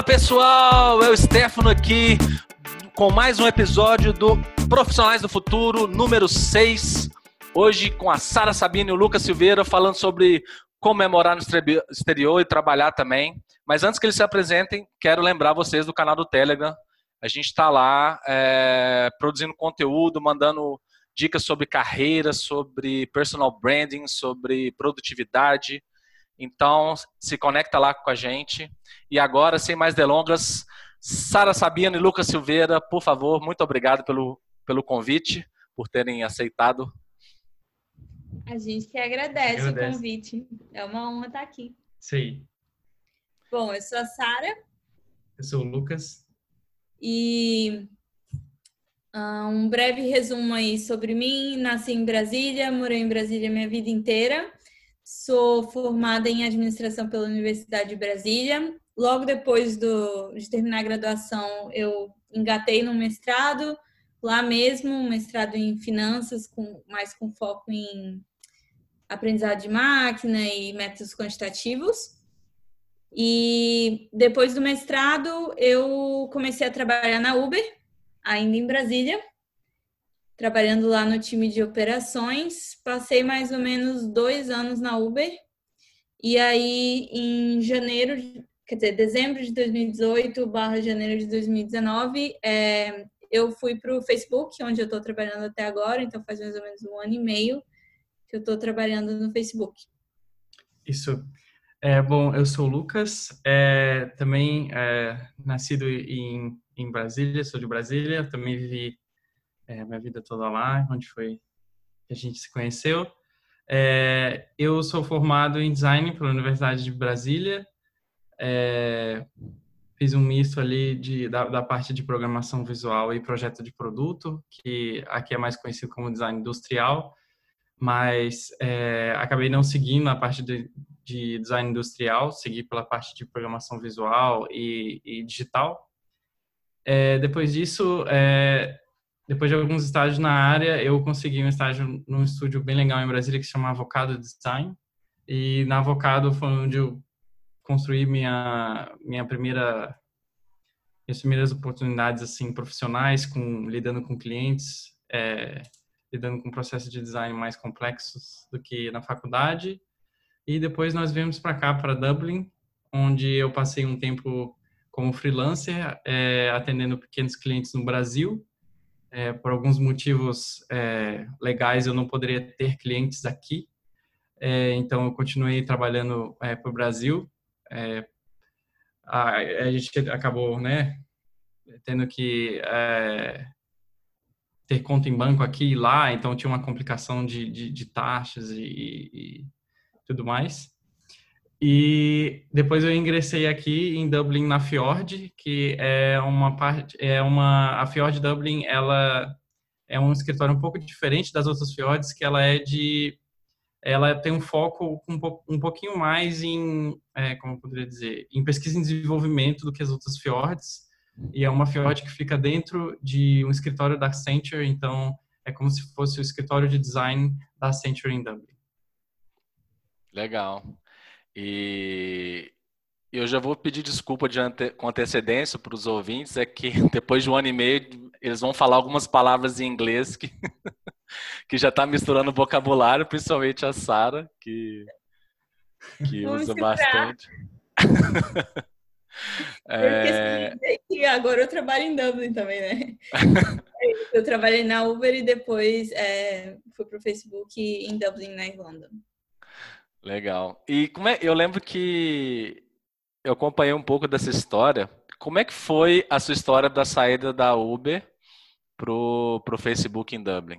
Fala pessoal, é o Stefano aqui com mais um episódio do Profissionais do Futuro, número 6. Hoje com a Sara Sabino e o Lucas Silveira falando sobre comemorar no exterior e trabalhar também. Mas antes que eles se apresentem, quero lembrar vocês do canal do Telegram. A gente está lá é, produzindo conteúdo, mandando dicas sobre carreira, sobre personal branding, sobre produtividade. Então, se conecta lá com a gente. E agora, sem mais delongas, Sara Sabino e Lucas Silveira, por favor, muito obrigado pelo, pelo convite, por terem aceitado. A gente que agradece, agradece. o convite. É uma honra estar aqui. Sim. Bom, eu sou a Sara. Eu sou o Lucas. E uh, um breve resumo aí sobre mim. Nasci em Brasília, morei em Brasília minha vida inteira. Sou formada em administração pela Universidade de Brasília. Logo depois do, de terminar a graduação, eu engatei no mestrado, lá mesmo, mestrado em finanças, com, mais com foco em aprendizado de máquina e métodos quantitativos. E depois do mestrado, eu comecei a trabalhar na Uber, ainda em Brasília trabalhando lá no time de operações. Passei mais ou menos dois anos na Uber. E aí, em janeiro, quer dizer, dezembro de 2018 barra janeiro de 2019, é, eu fui para o Facebook, onde eu estou trabalhando até agora. Então, faz mais ou menos um ano e meio que eu estou trabalhando no Facebook. Isso. É, bom, eu sou o Lucas, é, também é, nascido em, em Brasília, sou de Brasília, também vivi é, minha vida toda lá, onde foi que a gente se conheceu. É, eu sou formado em design pela Universidade de Brasília. É, fiz um misto ali de, da, da, parte de programação visual e projeto de produto, que aqui é mais conhecido como design industrial, mas é, acabei não seguindo a parte de, de, design industrial, segui pela parte de programação visual e, e digital. É, depois disso, é, depois de alguns estágios na área, eu consegui um estágio num estúdio bem legal em Brasília que se chama Avocado Design. E na Avocado foi onde eu construí minha minha primeira minhas primeiras oportunidades assim profissionais com lidando com clientes, é, lidando com processos de design mais complexos do que na faculdade. E depois nós viemos para cá para Dublin, onde eu passei um tempo como freelancer, é, atendendo pequenos clientes no Brasil é, por alguns motivos é, legais, eu não poderia ter clientes aqui. É, então, eu continuei trabalhando é, para o Brasil. É, a, a, gente acabou, né, tendo que é, ter conta em banco aqui e lá, então tinha uma complicação de, de, de taxas e, e tudo mais. E depois eu ingressei aqui em Dublin na Fjord, que é uma parte, é uma a Fjord Dublin, ela é um escritório um pouco diferente das outras Fjords, que ela é de ela tem um foco um, um pouquinho mais em, é, como eu poderia dizer, em pesquisa e desenvolvimento do que as outras Fjords. E é uma Fjord que fica dentro de um escritório da Accenture, então é como se fosse o escritório de design da Accenture em Dublin. Legal. E eu já vou pedir desculpa de ante, com antecedência para os ouvintes, é que depois de um ano e meio eles vão falar algumas palavras em inglês que, que já está misturando vocabulário, principalmente a Sara, que, que usa bastante. é... que agora eu trabalho em Dublin também, né? eu trabalhei na Uber e depois é, fui para o Facebook em Dublin, na Irlanda. Legal. E como é, eu lembro que eu acompanhei um pouco dessa história. Como é que foi a sua história da saída da Uber pro, pro Facebook em Dublin?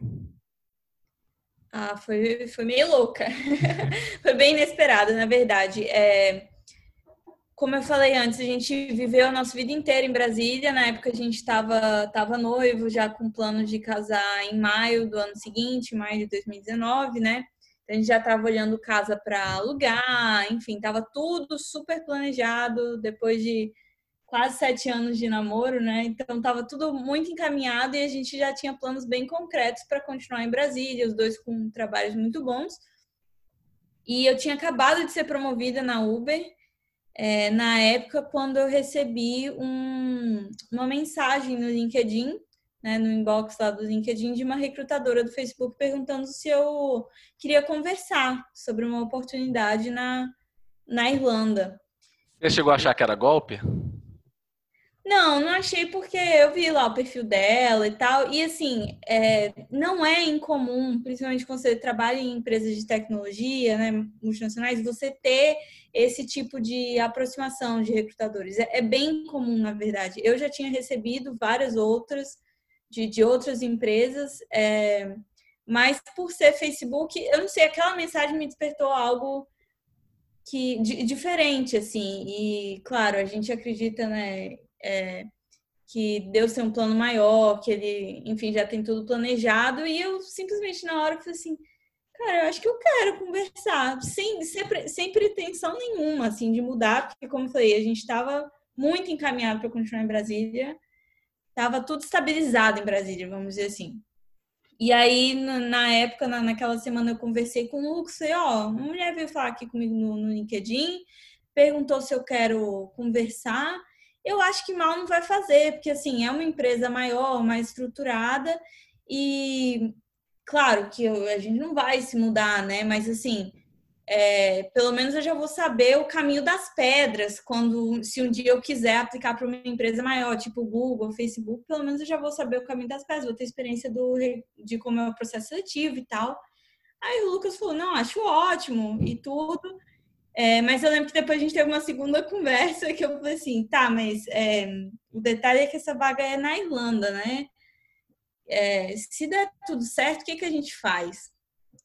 Ah, foi, foi meio louca. foi bem inesperado, na verdade. É, como eu falei antes, a gente viveu a nossa vida inteira em Brasília. Na época a gente estava tava noivo, já com plano de casar em maio do ano seguinte, maio de 2019, né? A gente já estava olhando casa para alugar, enfim, estava tudo super planejado depois de quase sete anos de namoro, né? Então estava tudo muito encaminhado e a gente já tinha planos bem concretos para continuar em Brasília, os dois com trabalhos muito bons. E eu tinha acabado de ser promovida na Uber é, na época quando eu recebi um, uma mensagem no LinkedIn, né, no inbox lá do LinkedIn, de uma recrutadora do Facebook perguntando se eu queria conversar sobre uma oportunidade na, na Irlanda. Você chegou a achar que era golpe? Não, não achei porque eu vi lá o perfil dela e tal. E assim, é, não é incomum, principalmente quando você trabalha em empresas de tecnologia, né, multinacionais, você ter esse tipo de aproximação de recrutadores. É, é bem comum, na verdade. Eu já tinha recebido várias outras de, de outras empresas, é, mas por ser Facebook, eu não sei, aquela mensagem me despertou algo que de, diferente, assim. E claro, a gente acredita, né? é, que Deus tem um plano maior, que ele, enfim, já tem tudo planejado. E eu simplesmente na hora falei assim, cara, eu acho que eu quero conversar, sem, sem, sem pretensão nenhuma, assim, de mudar, porque como eu falei, a gente estava muito encaminhado para continuar em Brasília, estava tudo estabilizado em Brasília, vamos dizer assim. E aí, na época, naquela semana, eu conversei com o Lucas, falei, ó, uma mulher veio falar aqui comigo no, no LinkedIn, perguntou se eu quero conversar, eu acho que mal não vai fazer, porque assim, é uma empresa maior, mais estruturada e claro que a gente não vai se mudar, né? Mas assim, é, pelo menos eu já vou saber o caminho das pedras quando se um dia eu quiser aplicar para uma empresa maior, tipo Google, Facebook, pelo menos eu já vou saber o caminho das pedras, vou ter experiência do, de como é o processo seletivo e tal. Aí o Lucas falou, não, acho ótimo e tudo. É, mas eu lembro que depois a gente teve uma segunda conversa que eu falei assim, tá, mas é, o detalhe é que essa vaga é na Irlanda, né? É, se der tudo certo, o que, que a gente faz?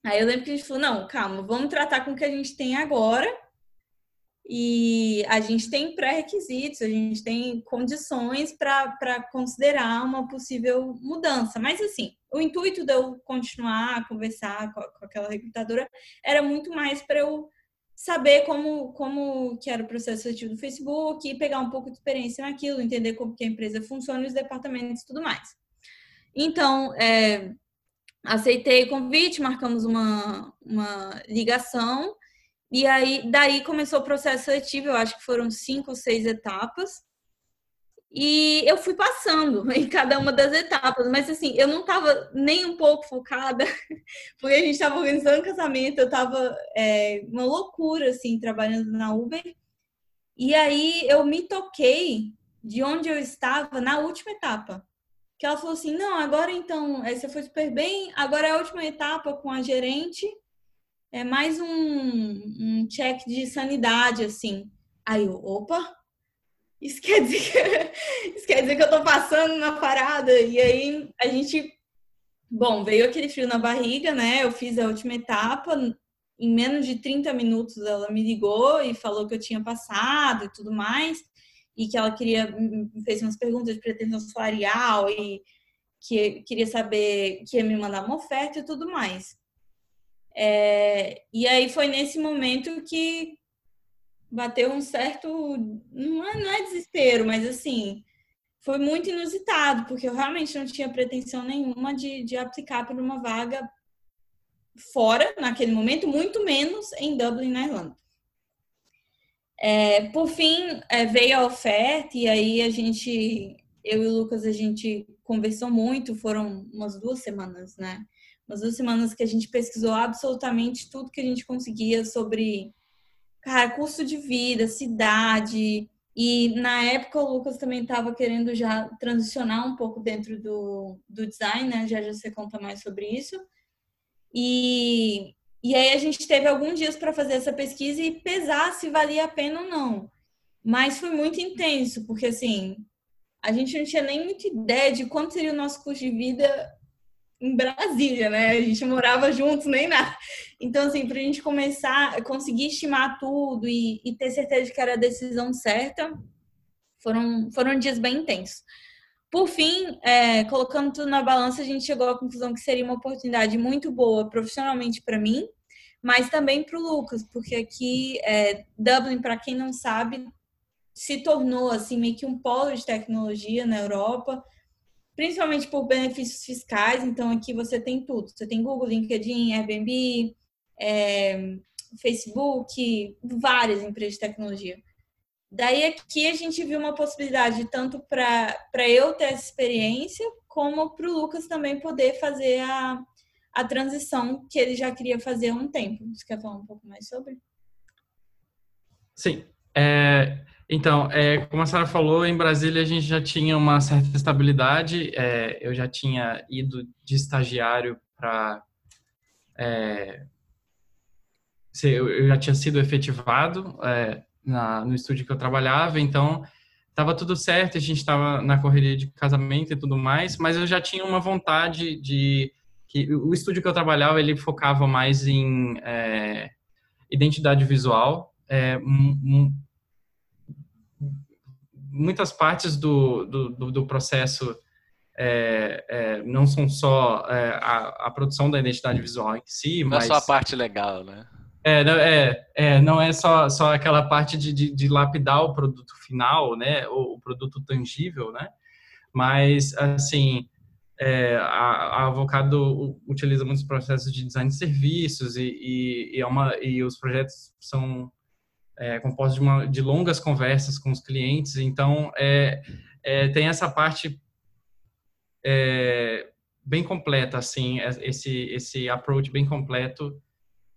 Aí eu lembro que a gente falou, não, calma, vamos tratar com o que a gente tem agora. E a gente tem pré-requisitos, a gente tem condições para considerar uma possível mudança. Mas assim, o intuito de eu continuar a conversar com, com aquela recrutadora era muito mais para eu saber como, como que era o processo seletivo do Facebook pegar um pouco de experiência naquilo, entender como que a empresa funciona, os departamentos e tudo mais. Então, é, aceitei o convite, marcamos uma, uma ligação e aí daí começou o processo seletivo, eu acho que foram cinco ou seis etapas. E eu fui passando em cada uma das etapas, mas assim, eu não estava nem um pouco focada, porque a gente estava organizando casamento, eu estava é, uma loucura, assim, trabalhando na Uber. E aí eu me toquei de onde eu estava na última etapa. Que ela falou assim: não, agora então, você foi super bem, agora é a última etapa com a gerente, é mais um, um check de sanidade, assim. Aí eu, opa, isso quer dizer que, isso quer dizer que eu tô passando na parada. E aí a gente, bom, veio aquele frio na barriga, né? Eu fiz a última etapa. Em menos de 30 minutos ela me ligou e falou que eu tinha passado e tudo mais. E que ela queria, me fez umas perguntas de pretensão salarial e que queria saber que ia me mandar uma oferta e tudo mais. É, e aí foi nesse momento que bateu um certo. Não é, não é desespero, mas assim, foi muito inusitado, porque eu realmente não tinha pretensão nenhuma de, de aplicar para uma vaga fora naquele momento, muito menos em Dublin, na Irlanda. É, por fim, é, veio a oferta e aí a gente, eu e o Lucas, a gente conversou muito, foram umas duas semanas, né? Umas duas semanas que a gente pesquisou absolutamente tudo que a gente conseguia sobre cara, custo de vida, cidade. E na época o Lucas também estava querendo já transicionar um pouco dentro do, do design, né? Já já você conta mais sobre isso. E, e aí a gente teve alguns dias para fazer essa pesquisa e pesar se valia a pena ou não. Mas foi muito intenso, porque assim, a gente não tinha nem muita ideia de quanto seria o nosso custo de vida em Brasília, né? A gente morava juntos, nem nada. Então, assim, para a gente começar, conseguir estimar tudo e, e, ter certeza de que era a decisão certa, foram, foram dias bem intensos. Por fim, é, colocando tudo na balança, a gente chegou à conclusão que seria uma oportunidade muito boa profissionalmente para mim, mas também para o Lucas, porque aqui, é, Dublin, para quem não sabe, se tornou assim meio que um polo de tecnologia na Europa principalmente por benefícios fiscais. Então, aqui você tem tudo. Você tem Google, LinkedIn, Airbnb, é, Facebook, várias empresas de tecnologia. Daí aqui a gente viu uma possibilidade tanto para eu ter essa experiência, como para o Lucas também poder fazer a, a transição que ele já queria fazer há um tempo. Você quer falar um pouco mais sobre? Sim. É, então, é, como a Sara falou, em Brasília a gente já tinha uma certa estabilidade. É, eu já tinha ido de estagiário para. É, eu já tinha sido efetivado é, na, no estúdio que eu trabalhava, então estava tudo certo, a gente estava na correria de casamento e tudo mais, mas eu já tinha uma vontade de que o estúdio que eu trabalhava ele focava mais em é, identidade visual, é, muitas partes do, do, do processo é, é, não são só é, a, a, produção da identidade visual em si, não mas... é só a parte legal, né? É, é, é, não é só, só aquela parte de, de, de lapidar o produto final, né, o, o produto tangível, né, mas, assim, é, a, a Avocado utiliza muitos processos de design de serviços e, e, e, é uma, e os projetos são é, composto de, uma, de longas conversas com os clientes, então é, é tem essa parte é, bem completa, assim, é, esse, esse approach bem completo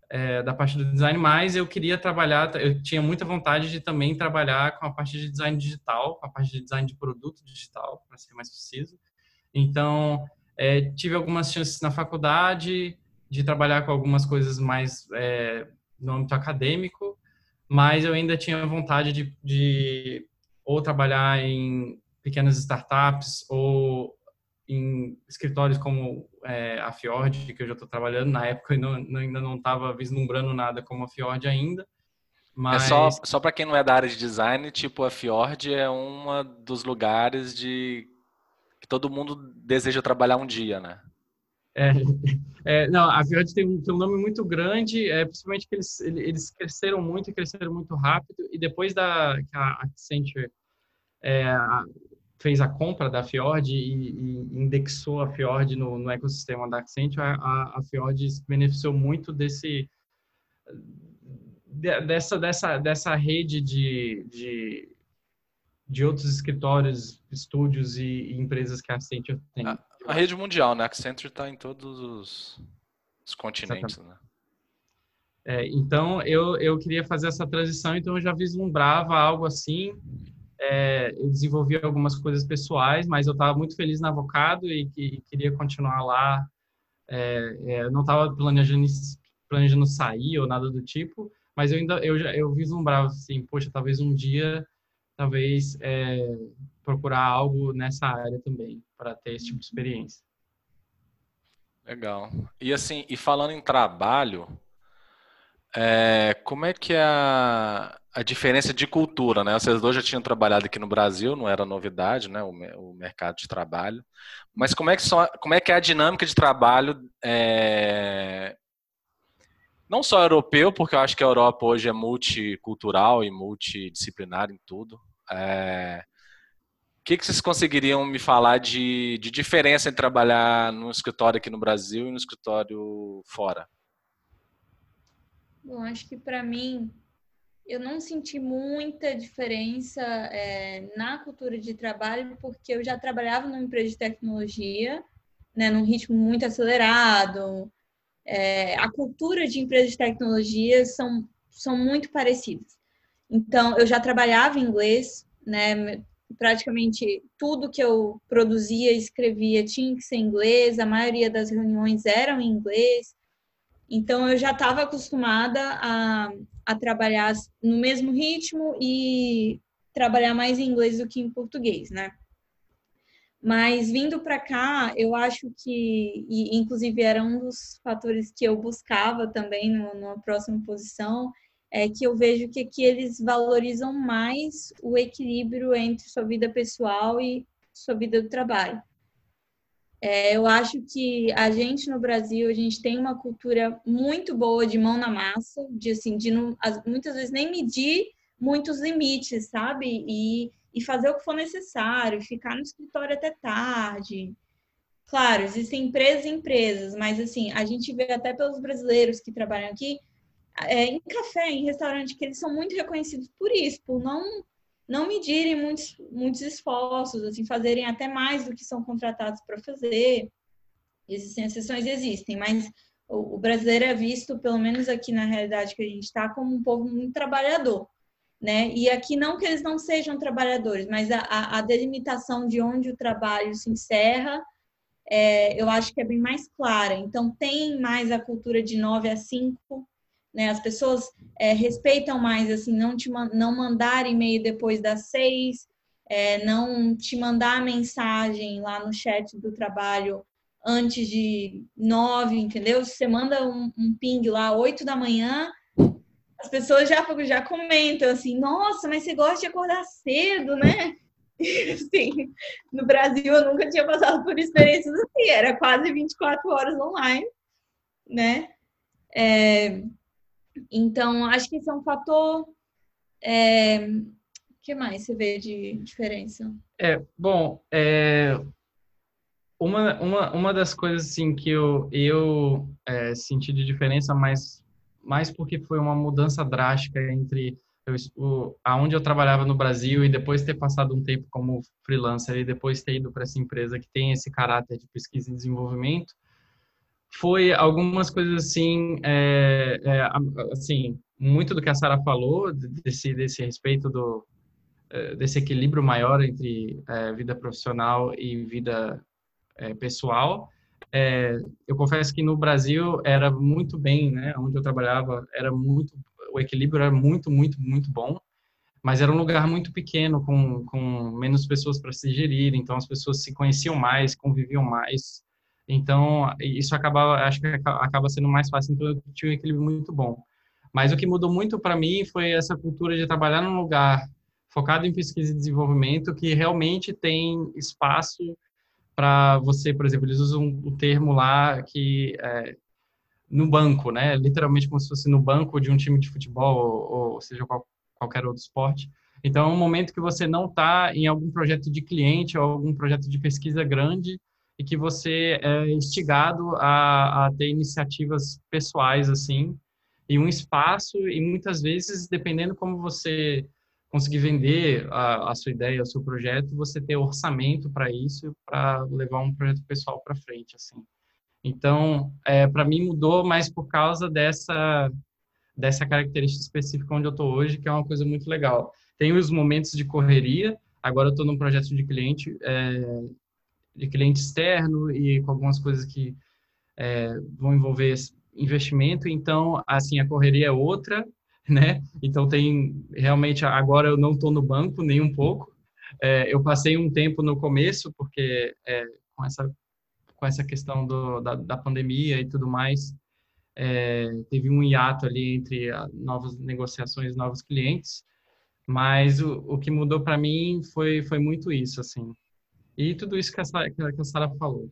é, da parte do design, mas eu queria trabalhar, eu tinha muita vontade de também trabalhar com a parte de design digital, com a parte de design de produto digital, para ser mais preciso. Então, é, tive algumas chances na faculdade de trabalhar com algumas coisas mais é, no âmbito acadêmico, mas eu ainda tinha vontade de, de ou trabalhar em pequenas startups ou em escritórios como é, a Fjord, que eu já estou trabalhando. Na época eu não, ainda não estava vislumbrando nada como a Fjord ainda. Mas... É só, só para quem não é da área de design, tipo, a Fjord é um dos lugares de todo mundo deseja trabalhar um dia, né? É, é, não, a Viod tem um, tem um nome muito grande, é, principalmente que eles, eles cresceram muito e cresceram muito rápido. E depois da que a Accenture é, fez a compra da Fjord e, e indexou a Fjord no, no, ecossistema da Accenture, a, a Fjord se beneficiou muito desse dessa dessa dessa rede de, de de outros escritórios, estúdios e, e empresas que a Accenture tem. A, a rede mundial, né? A Accenture está em todos os, os continentes, né? É, então, eu, eu queria fazer essa transição, então eu já vislumbrava algo assim. É, eu desenvolvi algumas coisas pessoais, mas eu estava muito feliz na Avocado e, e queria continuar lá. É, é não estava planejando, planejando sair ou nada do tipo, mas eu ainda eu já eu vislumbrava assim, poxa, talvez um dia talvez é, procurar algo nessa área também para ter esse tipo de experiência. Legal. E assim, e falando em trabalho, é, como é que é a, a diferença de cultura, né? Vocês dois já tinham trabalhado aqui no Brasil, não era novidade, né? O, o mercado de trabalho. Mas como é que, só, como é, que é a dinâmica de trabalho é, não só europeu, porque eu acho que a Europa hoje é multicultural e multidisciplinar em tudo, é... O que, que vocês conseguiriam me falar de, de diferença em trabalhar no escritório aqui no Brasil e no escritório fora? Bom, acho que para mim eu não senti muita diferença é, na cultura de trabalho, porque eu já trabalhava numa empresa de tecnologia, né, num ritmo muito acelerado. É, a cultura de empresas de tecnologia são, são muito parecidas. Então, eu já trabalhava em inglês, né? Praticamente tudo que eu produzia, escrevia tinha que ser em inglês, a maioria das reuniões eram em inglês. Então, eu já estava acostumada a, a trabalhar no mesmo ritmo e trabalhar mais em inglês do que em português, né? Mas vindo para cá, eu acho que, e inclusive era um dos fatores que eu buscava também numa próxima posição, é que eu vejo que aqui eles valorizam mais o equilíbrio entre sua vida pessoal e sua vida do trabalho. É, eu acho que a gente no Brasil, a gente tem uma cultura muito boa de mão na massa, de assim, de não, muitas vezes nem medir muitos limites, sabe? E, e fazer o que for necessário, ficar no escritório até tarde. Claro, existem empresas e empresas, mas assim, a gente vê até pelos brasileiros que trabalham aqui, é, em café, em restaurante, que eles são muito reconhecidos por isso, por não não medirem muitos, muitos esforços, assim, fazerem até mais do que são contratados para fazer. Existem exceções, existem, mas o, o brasileiro é visto, pelo menos aqui na realidade que a gente está, como um povo muito trabalhador. Né? E aqui não que eles não sejam trabalhadores, mas a, a delimitação de onde o trabalho se encerra, é, eu acho que é bem mais clara. Então, tem mais a cultura de 9 a 5, né? As pessoas é, respeitam mais, assim, não te não mandar e-mail depois das seis, é, não te mandar mensagem lá no chat do trabalho antes de nove, entendeu? Se você manda um, um ping lá oito da manhã, as pessoas já, já comentam assim, nossa, mas você gosta de acordar cedo, né? Sim, no Brasil eu nunca tinha passado por experiências assim, era quase 24 horas online, né? É, então, acho que esse é um fator. É, o que mais você vê de diferença? É, bom, é, uma, uma, uma das coisas assim, que eu, eu é, senti de diferença, mas mais porque foi uma mudança drástica entre eu, o, aonde eu trabalhava no Brasil e depois ter passado um tempo como freelancer e depois ter ido para essa empresa que tem esse caráter de pesquisa e desenvolvimento, foi algumas coisas assim, é, é, assim, muito do que a Sara falou desse desse respeito do é, desse equilíbrio maior entre é, vida profissional e vida é, pessoal. É, eu confesso que no Brasil era muito bem, né? Onde eu trabalhava era muito, o equilíbrio era muito, muito, muito bom. Mas era um lugar muito pequeno, com, com menos pessoas para se gerir, então as pessoas se conheciam mais, conviviam mais. Então, isso acaba, acho que acaba sendo mais fácil, então eu tinha um equilíbrio muito bom. Mas o que mudou muito para mim foi essa cultura de trabalhar num lugar focado em pesquisa e desenvolvimento que realmente tem espaço para você, por exemplo, eles usam o termo lá que é, no banco, né? Literalmente como se fosse no banco de um time de futebol ou, ou seja qual, qualquer outro esporte. Então, é um momento que você não está em algum projeto de cliente ou algum projeto de pesquisa grande e que você é instigado a, a ter iniciativas pessoais assim e um espaço e muitas vezes dependendo como você conseguir vender a, a, sua ideia, o seu projeto, você ter orçamento para isso, para levar um projeto pessoal para frente, assim. Então, é, para mim mudou mais por causa dessa dessa característica específica onde eu estou hoje, que é uma coisa muito legal. Tem os momentos de correria. Agora eu estou num projeto de cliente, é, de cliente externo e com algumas coisas que é, vão envolver investimento. Então, assim, a correria é outra, né? Então tem realmente agora eu não estou no banco nem um pouco. É, eu passei um tempo no começo porque é, com essa com essa questão do, da, da pandemia e tudo mais é, teve um hiato ali entre novas negociações, novos clientes. Mas o, o que mudou para mim foi foi muito isso assim. E tudo isso que a, que a Sara falou.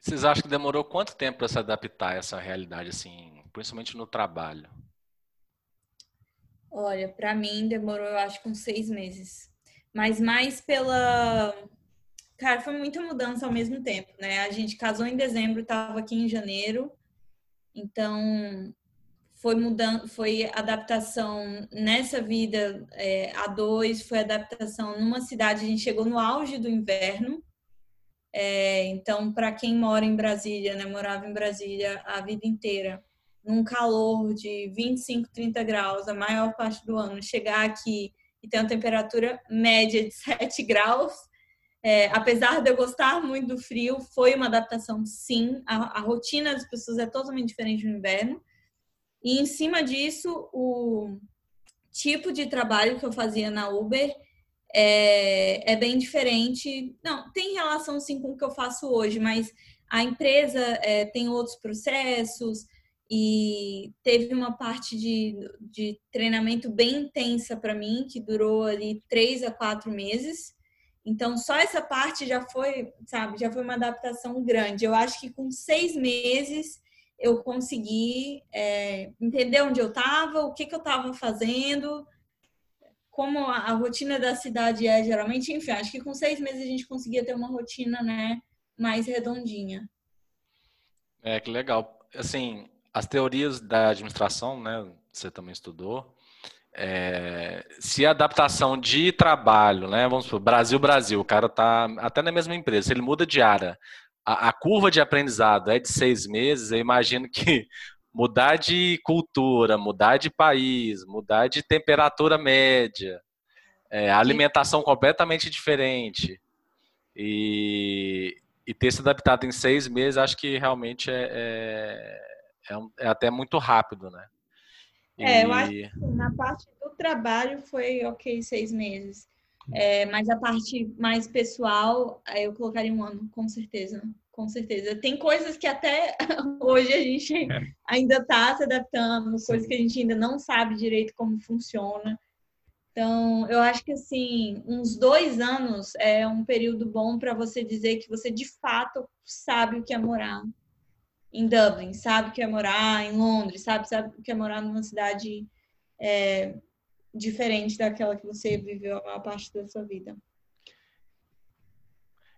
Vocês acham que demorou quanto tempo para se adaptar a essa realidade, assim, principalmente no trabalho? Olha, para mim demorou, eu acho, uns seis meses. Mas mais pela. Cara, foi muita mudança ao mesmo tempo, né? A gente casou em dezembro, estava aqui em janeiro. Então, foi mudando, foi adaptação nessa vida é, a dois, foi adaptação numa cidade. A gente chegou no auge do inverno. É, então, para quem mora em Brasília, né? Morava em Brasília a vida inteira num calor de 25, 30 graus a maior parte do ano, chegar aqui e ter uma temperatura média de 7 graus, é, apesar de eu gostar muito do frio, foi uma adaptação sim. A, a, rotina das pessoas é totalmente diferente no inverno. E em cima disso, o tipo de trabalho que eu fazia na Uber é, é bem diferente. Não, tem relação sim com o que eu faço hoje, mas a empresa é, tem outros processos, e teve uma parte de, de treinamento bem intensa para mim, que durou ali três a quatro meses. Então, só essa parte já foi, sabe, já foi uma adaptação grande. Eu acho que com seis meses eu consegui é, entender onde eu estava, o que, que eu estava fazendo, como a, a, rotina da cidade é geralmente. Enfim, acho que com seis meses a gente conseguia ter uma rotina, né, mais redondinha. É, que legal. Assim, as teorias da administração, né, você também estudou, é, se a adaptação de trabalho, né? Vamos supor, Brasil, Brasil, o cara tá até na mesma empresa, ele muda de área, a, a curva de aprendizado é de seis meses, eu imagino que mudar de cultura, mudar de país, mudar de temperatura média, é, alimentação completamente diferente e, e, ter se adaptado em seis meses, acho que realmente é, é, é, é até muito rápido, né? É, eu acho que na parte do trabalho foi ok seis meses. É, mas a parte mais pessoal, eu colocaria um ano, com certeza. Com certeza. Tem coisas que até hoje a gente é. ainda está se adaptando, coisas que a gente ainda não sabe direito como funciona. Então, eu acho que assim, uns dois anos é um período bom para você dizer que você de fato sabe o que é morar em Dublin, sabe o que é morar em Londres, sabe, sabe o que é morar numa cidade é, diferente daquela que você viveu a maior parte da sua vida.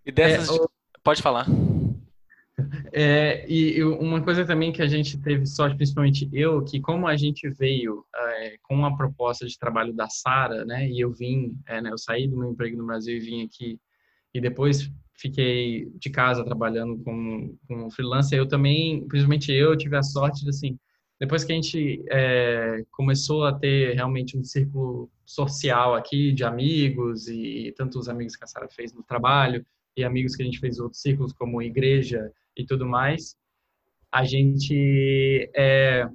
E dessas. É, Pode falar. É, e uma coisa também que a gente teve sorte, principalmente eu, que como a gente veio é, com uma proposta de trabalho da Sara, né, e eu vim, é, né, eu saí do meu emprego no Brasil e vim aqui, e depois fiquei de casa trabalhando como, como freelancer, eu também, principalmente eu, tive a sorte de, assim, depois que a gente é, começou a ter realmente um círculo social aqui de amigos e, e tanto os amigos que a Sara fez no trabalho e amigos que a gente fez outros círculos como igreja e tudo mais, a gente é,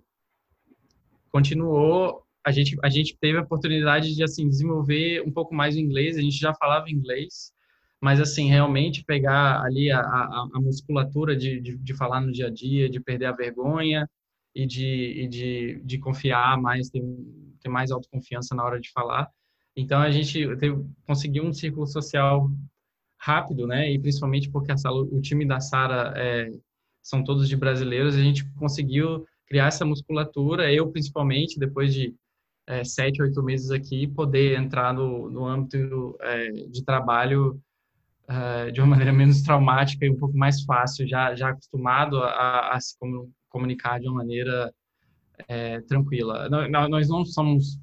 continuou, a gente a gente teve a oportunidade de assim desenvolver um pouco mais o inglês, a gente já falava inglês, mas assim realmente pegar ali a, a, a musculatura de, de, de falar no dia a dia, de perder a vergonha e de, e de, de confiar mais, ter, ter mais autoconfiança na hora de falar. Então a gente teve, conseguiu um círculo social rápido, né? E principalmente porque sala, o time da Sara é, são todos de brasileiros, a gente conseguiu criar essa musculatura. Eu principalmente depois de é, sete, oito meses aqui, poder entrar no, no âmbito é, de trabalho uh, de uma maneira menos traumática e um pouco mais fácil, já já acostumado a, a se comunicar de uma maneira é, tranquila. Nós não somos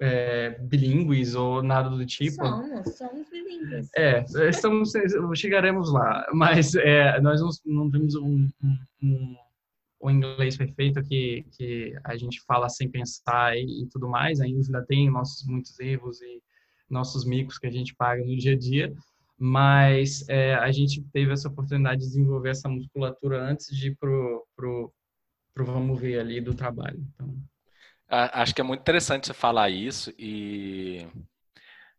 é, bilíngues ou nada do tipo. Somos, somos bilíngues. É, estamos, chegaremos lá, mas é, nós não, não temos um, um, um, um, inglês perfeito que, que a gente fala sem pensar e, e tudo mais, ainda tem nossos muitos erros e nossos micos que a gente paga no dia a dia, mas é, a gente teve essa oportunidade de desenvolver essa musculatura antes de ir pro, pro, pro vamos ver ali do trabalho. Então... Acho que é muito interessante você falar isso e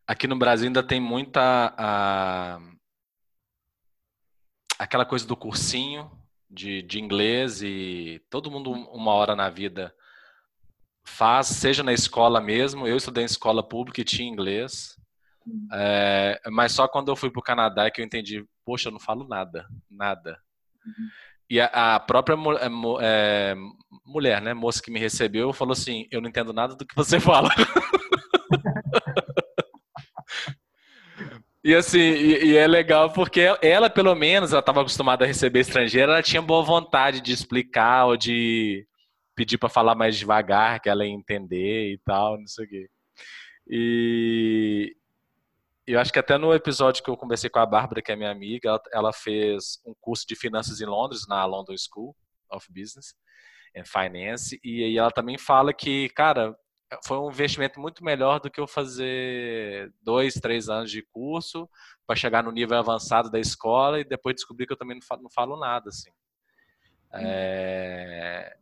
aqui no Brasil ainda tem muita a, aquela coisa do cursinho de, de inglês e todo mundo uma hora na vida faz, seja na escola mesmo. Eu estudei em escola pública e tinha inglês. É, mas só quando eu fui para o Canadá é que eu entendi, poxa, eu não falo nada, nada. Uhum. E a, a própria é, é, mulher, né, moça que me recebeu, falou assim: Eu não entendo nada do que você fala. E assim, e, e, é legal porque ela, pelo menos, ela estava acostumada a receber estrangeira, ela tinha boa vontade de explicar ou de pedir para falar mais devagar, que ela ia entender e tal, não sei o quê. E, eu acho que até no episódio que eu conversei com a Bárbara, que é minha amiga, ela, fez um curso de finanças em Londres, na London School of Business and Finance, e aí ela também fala que, cara, foi um investimento muito melhor do que eu fazer dois, três anos de curso para chegar no nível avançado da escola e depois descobrir que eu também não falo, não falo nada, assim. É...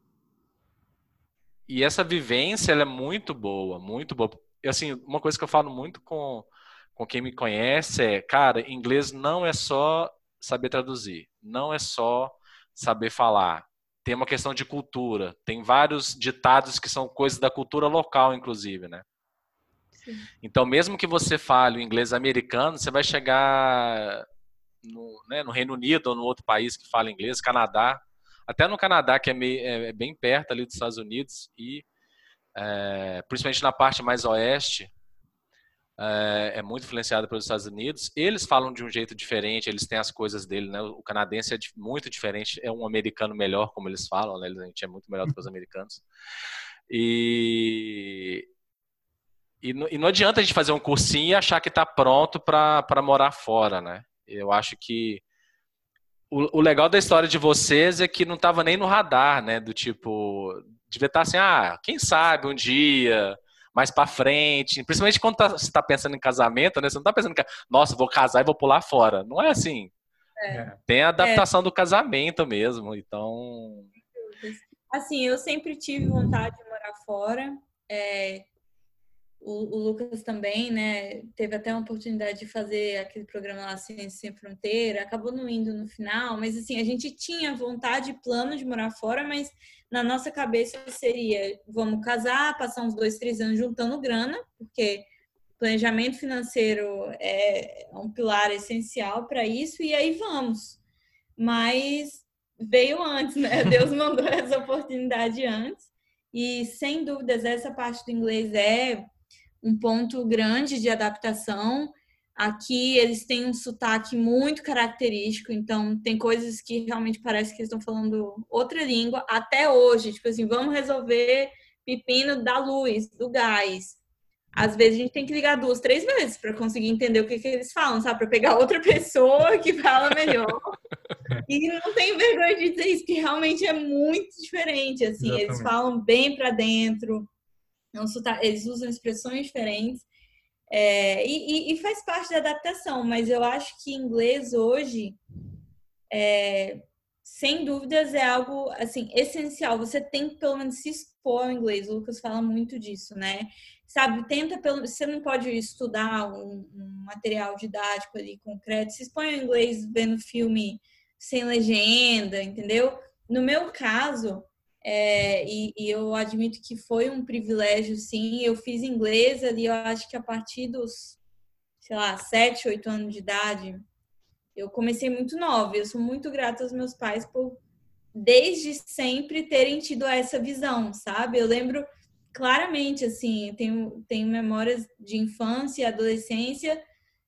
E essa vivência, ela é muito boa, muito boa. E, assim, uma coisa que eu falo muito com com quem me conhece é, cara, inglês não é só saber traduzir, não é só saber falar. Tem uma questão de cultura, tem vários ditados que são coisas da cultura local, inclusive, né? Sim. Então, mesmo que você fale o inglês americano, você vai chegar no, né, no, Reino Unido ou no outro país que fala inglês, Canadá, até no Canadá, que é, meio, é, é bem perto ali dos Estados Unidos, e é, principalmente na parte mais oeste, é, é, muito influenciado pelos Estados Unidos. Eles falam de um jeito diferente, eles têm as coisas dele, né? O canadense é muito diferente, é um americano melhor, como eles falam, né? A gente é muito melhor do que os americanos. E, não, e não adianta a gente fazer um cursinho e achar que está pronto para morar fora, né? Eu acho que o, o, legal da história de vocês é que não estava nem no radar, né? Do tipo, devia estar tá assim, ah, quem sabe um dia, mais para frente. Principalmente quando tá, você está pensando em casamento, né? Você não está pensando que, nossa, vou casar e vou pular fora. Não é assim. É. Tem a adaptação é. do casamento mesmo, então. Assim, eu sempre tive vontade de morar fora. É, o, o, Lucas também, né, teve até uma oportunidade de fazer aquele programa lá Ciência Sem Fronteira, acabou não indo no final, mas assim, a gente tinha vontade e plano de morar fora, mas na nossa cabeça seria, vamos casar, passar uns dois, três anos juntando grana, porque planejamento financeiro é um pilar essencial para isso, e aí vamos. Mas veio antes, né? Deus mandou essa oportunidade antes. E sem dúvidas, essa parte do inglês é um ponto grande de adaptação. Aqui eles têm um sotaque muito característico, então tem coisas que realmente parece que eles estão falando outra língua até hoje. Tipo assim, vamos resolver pepino da luz, do gás. Às vezes a gente tem que ligar duas, três vezes para conseguir entender o que, que eles falam, sabe? Para pegar outra pessoa que fala melhor. e não tenho vergonha de dizer isso, que realmente é muito diferente. Assim, Exatamente. eles falam bem para dentro não, eles usam expressões diferentes. É, e, e, faz parte da adaptação, mas eu acho que inglês hoje, é, sem dúvidas, é algo assim essencial. Você tem que pelo menos se expor ao inglês. O Lucas fala muito disso, né? Sabe, tenta pelo você não pode estudar um, um material didático ali concreto. Se expõe ao inglês vendo filme sem legenda, entendeu? No meu caso, é, e, e, eu admito que foi um privilégio, sim. Eu fiz inglês ali, eu acho que a partir dos, sei lá, sete, oito anos de idade. Eu comecei muito nova. Eu sou muito grata aos meus pais por, desde sempre, terem tido essa visão, sabe? Eu lembro claramente, assim, tenho, tenho memórias de infância e adolescência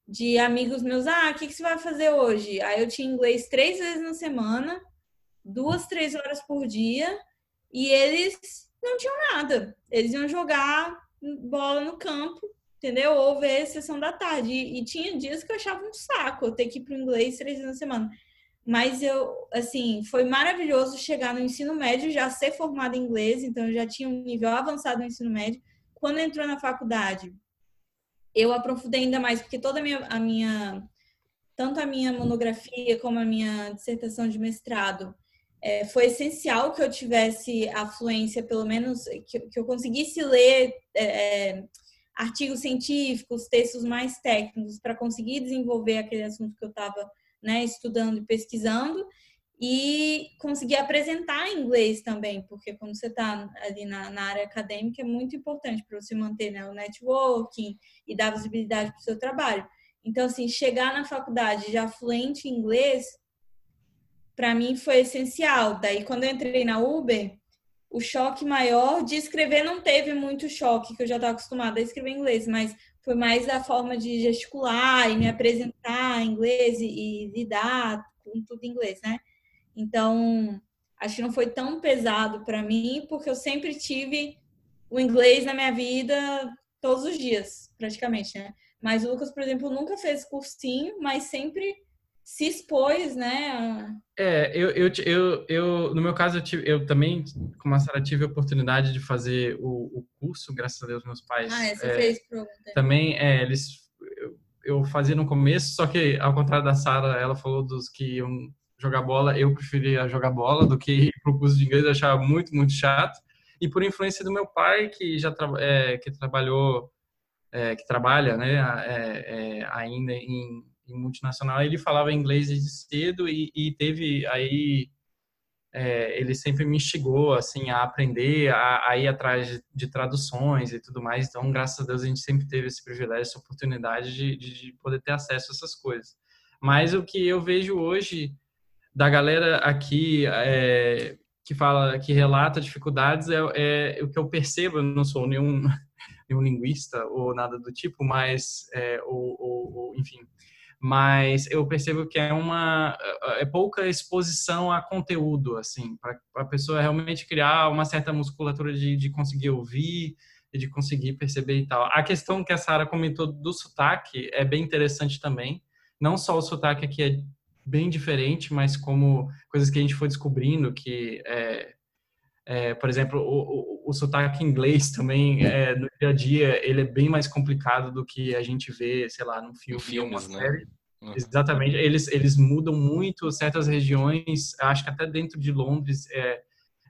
de amigos meus. Ah, o que, que você vai fazer hoje? Aí eu tinha inglês três vezes na semana, duas, três horas por dia e eles não tinham nada. Eles iam jogar bola no campo, entendeu? Ou ver sessão da tarde. E, e tinha dias que eu achava um saco eu ter que ir para o inglês três vezes na semana. Mas eu, assim, foi maravilhoso chegar no ensino médio, já ser formada em inglês, então eu já tinha um nível avançado no ensino médio. Quando entrou na faculdade, eu aprofundei ainda mais, porque toda a minha, a minha tanto a minha monografia como a minha dissertação de mestrado é, foi essencial que eu tivesse a fluência, pelo menos que, que eu conseguisse ler é, é, artigos científicos, textos mais técnicos, para conseguir desenvolver aquele assunto que eu estava né, estudando e pesquisando, e conseguir apresentar em inglês também, porque quando você está ali na, na, área acadêmica é muito importante para você manter né, o networking e dar visibilidade para o seu trabalho. Então, assim, chegar na faculdade já fluente em inglês para mim foi essencial. Daí, quando eu entrei na Uber, o choque maior de escrever não teve muito choque, que eu já estava acostumada a escrever em inglês, mas foi mais a forma de gesticular e me apresentar em inglês e, e lidar com tudo em inglês, né? Então, acho que não foi tão pesado para mim, porque eu sempre tive o inglês na minha vida todos os dias, praticamente, né? Mas o Lucas, por exemplo, nunca fez cursinho, mas sempre se expôs, né? É, eu, eu, eu, eu, no meu caso, eu, tive, eu também, como a Sara, tive a oportunidade de fazer o, o, curso, graças a Deus, meus pais. Ah, é, você é, fez pro... Também, é, eles, eu, eu, fazia no começo, só que, ao contrário da Sara, ela falou dos que iam jogar bola, eu preferia jogar bola do que ir pro curso de inglês, eu achava muito, muito chato. E por influência do meu pai, que já tra é, que trabalhou, é, que trabalha, né, é, ainda em em multinacional, ele falava inglês desde cedo e, e teve aí é, ele sempre me instigou assim a aprender, a, a ir atrás de, de, traduções e tudo mais. Então, graças a Deus, a gente sempre teve esse privilégio, essa oportunidade de, de poder ter acesso a essas coisas. Mas o que eu vejo hoje da galera aqui é, que fala, que relata dificuldades é, é, o que eu percebo. Eu não sou nenhum, nenhum linguista ou nada do tipo, mas é, ou, ou, ou enfim mas eu percebo que é uma é pouca exposição a conteúdo assim para a pessoa realmente criar uma certa musculatura de, de conseguir ouvir e de conseguir perceber e tal. A questão que a Sara comentou do sotaque é bem interessante também. Não só o sotaque aqui é bem diferente, mas como coisas que a gente foi descobrindo que é, é, por exemplo, o, o, o, sotaque inglês também, é, no dia a dia, ele é bem mais complicado do que a gente vê, sei lá, num filme, filmes, uma né? série. Uhum. Exatamente. Eles, eles mudam muito certas regiões, acho que até dentro de Londres é,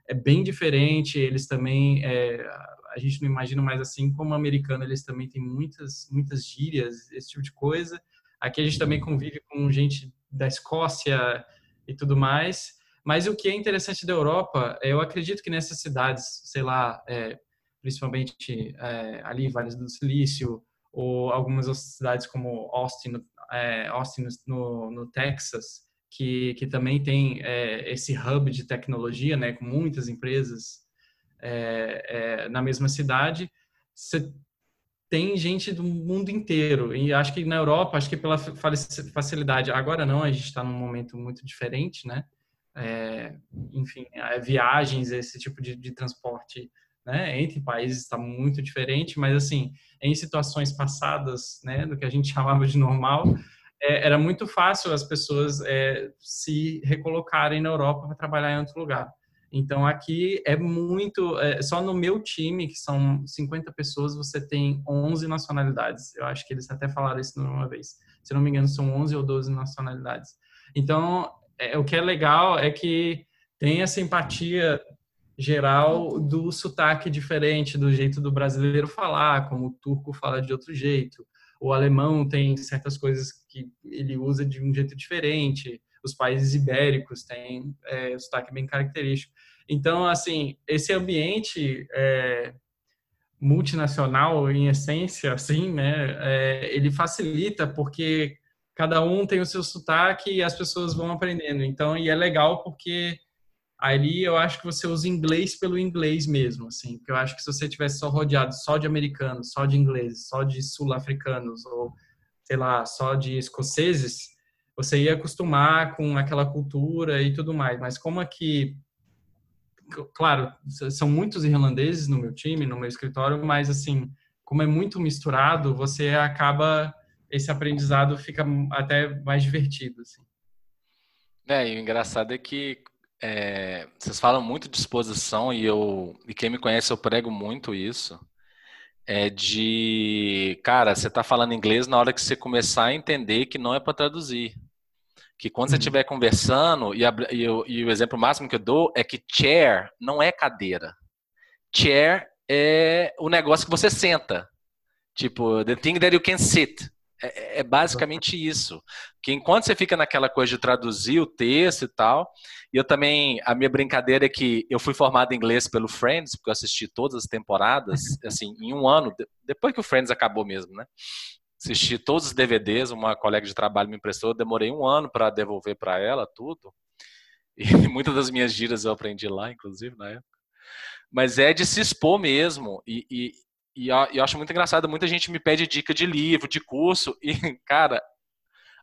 é bem diferente. Eles também, é, a gente não imagina mais assim, como americano, eles também têm muitas, muitas gírias, esse tipo de coisa. Aqui a gente também convive com gente da Escócia e tudo mais. Mas o que é interessante da Europa, eu acredito que nessas cidades, sei lá, é, principalmente é, ali, Vales do Silício, ou algumas outras cidades como Austin, é, Austin no, no Texas, que, que também tem é, esse hub de tecnologia, né, com muitas empresas é, é, na mesma cidade, você tem gente do mundo inteiro. E acho que na Europa, acho que pela facilidade, agora não, a gente está num momento muito diferente, né? É, enfim, é, viagens, esse tipo de, de transporte né, entre países está muito diferente, mas assim, em situações passadas, né, do que a gente chamava de normal, é, era muito fácil as pessoas é, se recolocarem na Europa para trabalhar em outro lugar. Então aqui é muito, é, só no meu time, que são 50 pessoas, você tem 11 nacionalidades. Eu acho que eles até falaram isso uma vez. Se não me engano, são 11 ou 12 nacionalidades. Então é, o que é legal é que tem essa empatia geral do sotaque diferente, do jeito do brasileiro falar, como o turco fala de outro jeito. O alemão tem certas coisas que ele usa de um jeito diferente. Os países ibéricos têm é, sotaque bem característico. Então, assim, esse ambiente é, multinacional, em essência, assim, né, é, ele facilita porque cada um tem o seu sotaque e as pessoas vão aprendendo. Então, e é legal porque ali eu acho que você usa inglês pelo inglês mesmo, assim, porque eu acho que se você tivesse só rodeado só de americanos, só de ingleses, só de sul-africanos ou sei lá, só de escoceses, você ia acostumar com aquela cultura e tudo mais. Mas como aqui claro, são muitos irlandeses no meu time, no meu escritório, mas assim, como é muito misturado, você acaba esse aprendizado fica até mais divertido. Assim. É, e o engraçado é que é, vocês falam muito de exposição e eu e quem me conhece eu prego muito isso. É de, cara, você está falando inglês na hora que você começar a entender que não é para traduzir. Que quando você uhum. estiver conversando, e, a, e, e o exemplo máximo que eu dou é que chair não é cadeira. Chair é o negócio que você senta. Tipo, the thing that you can sit. É, é, basicamente isso. Que enquanto você fica naquela coisa de traduzir o texto e tal, e eu também, a minha brincadeira é que eu fui formado em inglês pelo Friends, porque eu assisti todas as temporadas, assim, em um ano, depois que o Friends acabou mesmo, né? Assisti todos os DVDs, uma colega de trabalho me emprestou, demorei um ano para devolver para ela tudo. E muitas das minhas gírias eu aprendi lá, inclusive, na época. Mas é de se expor mesmo. E, e, e eu acho muito engraçado, muita gente me pede dica de livro, de curso, e, cara,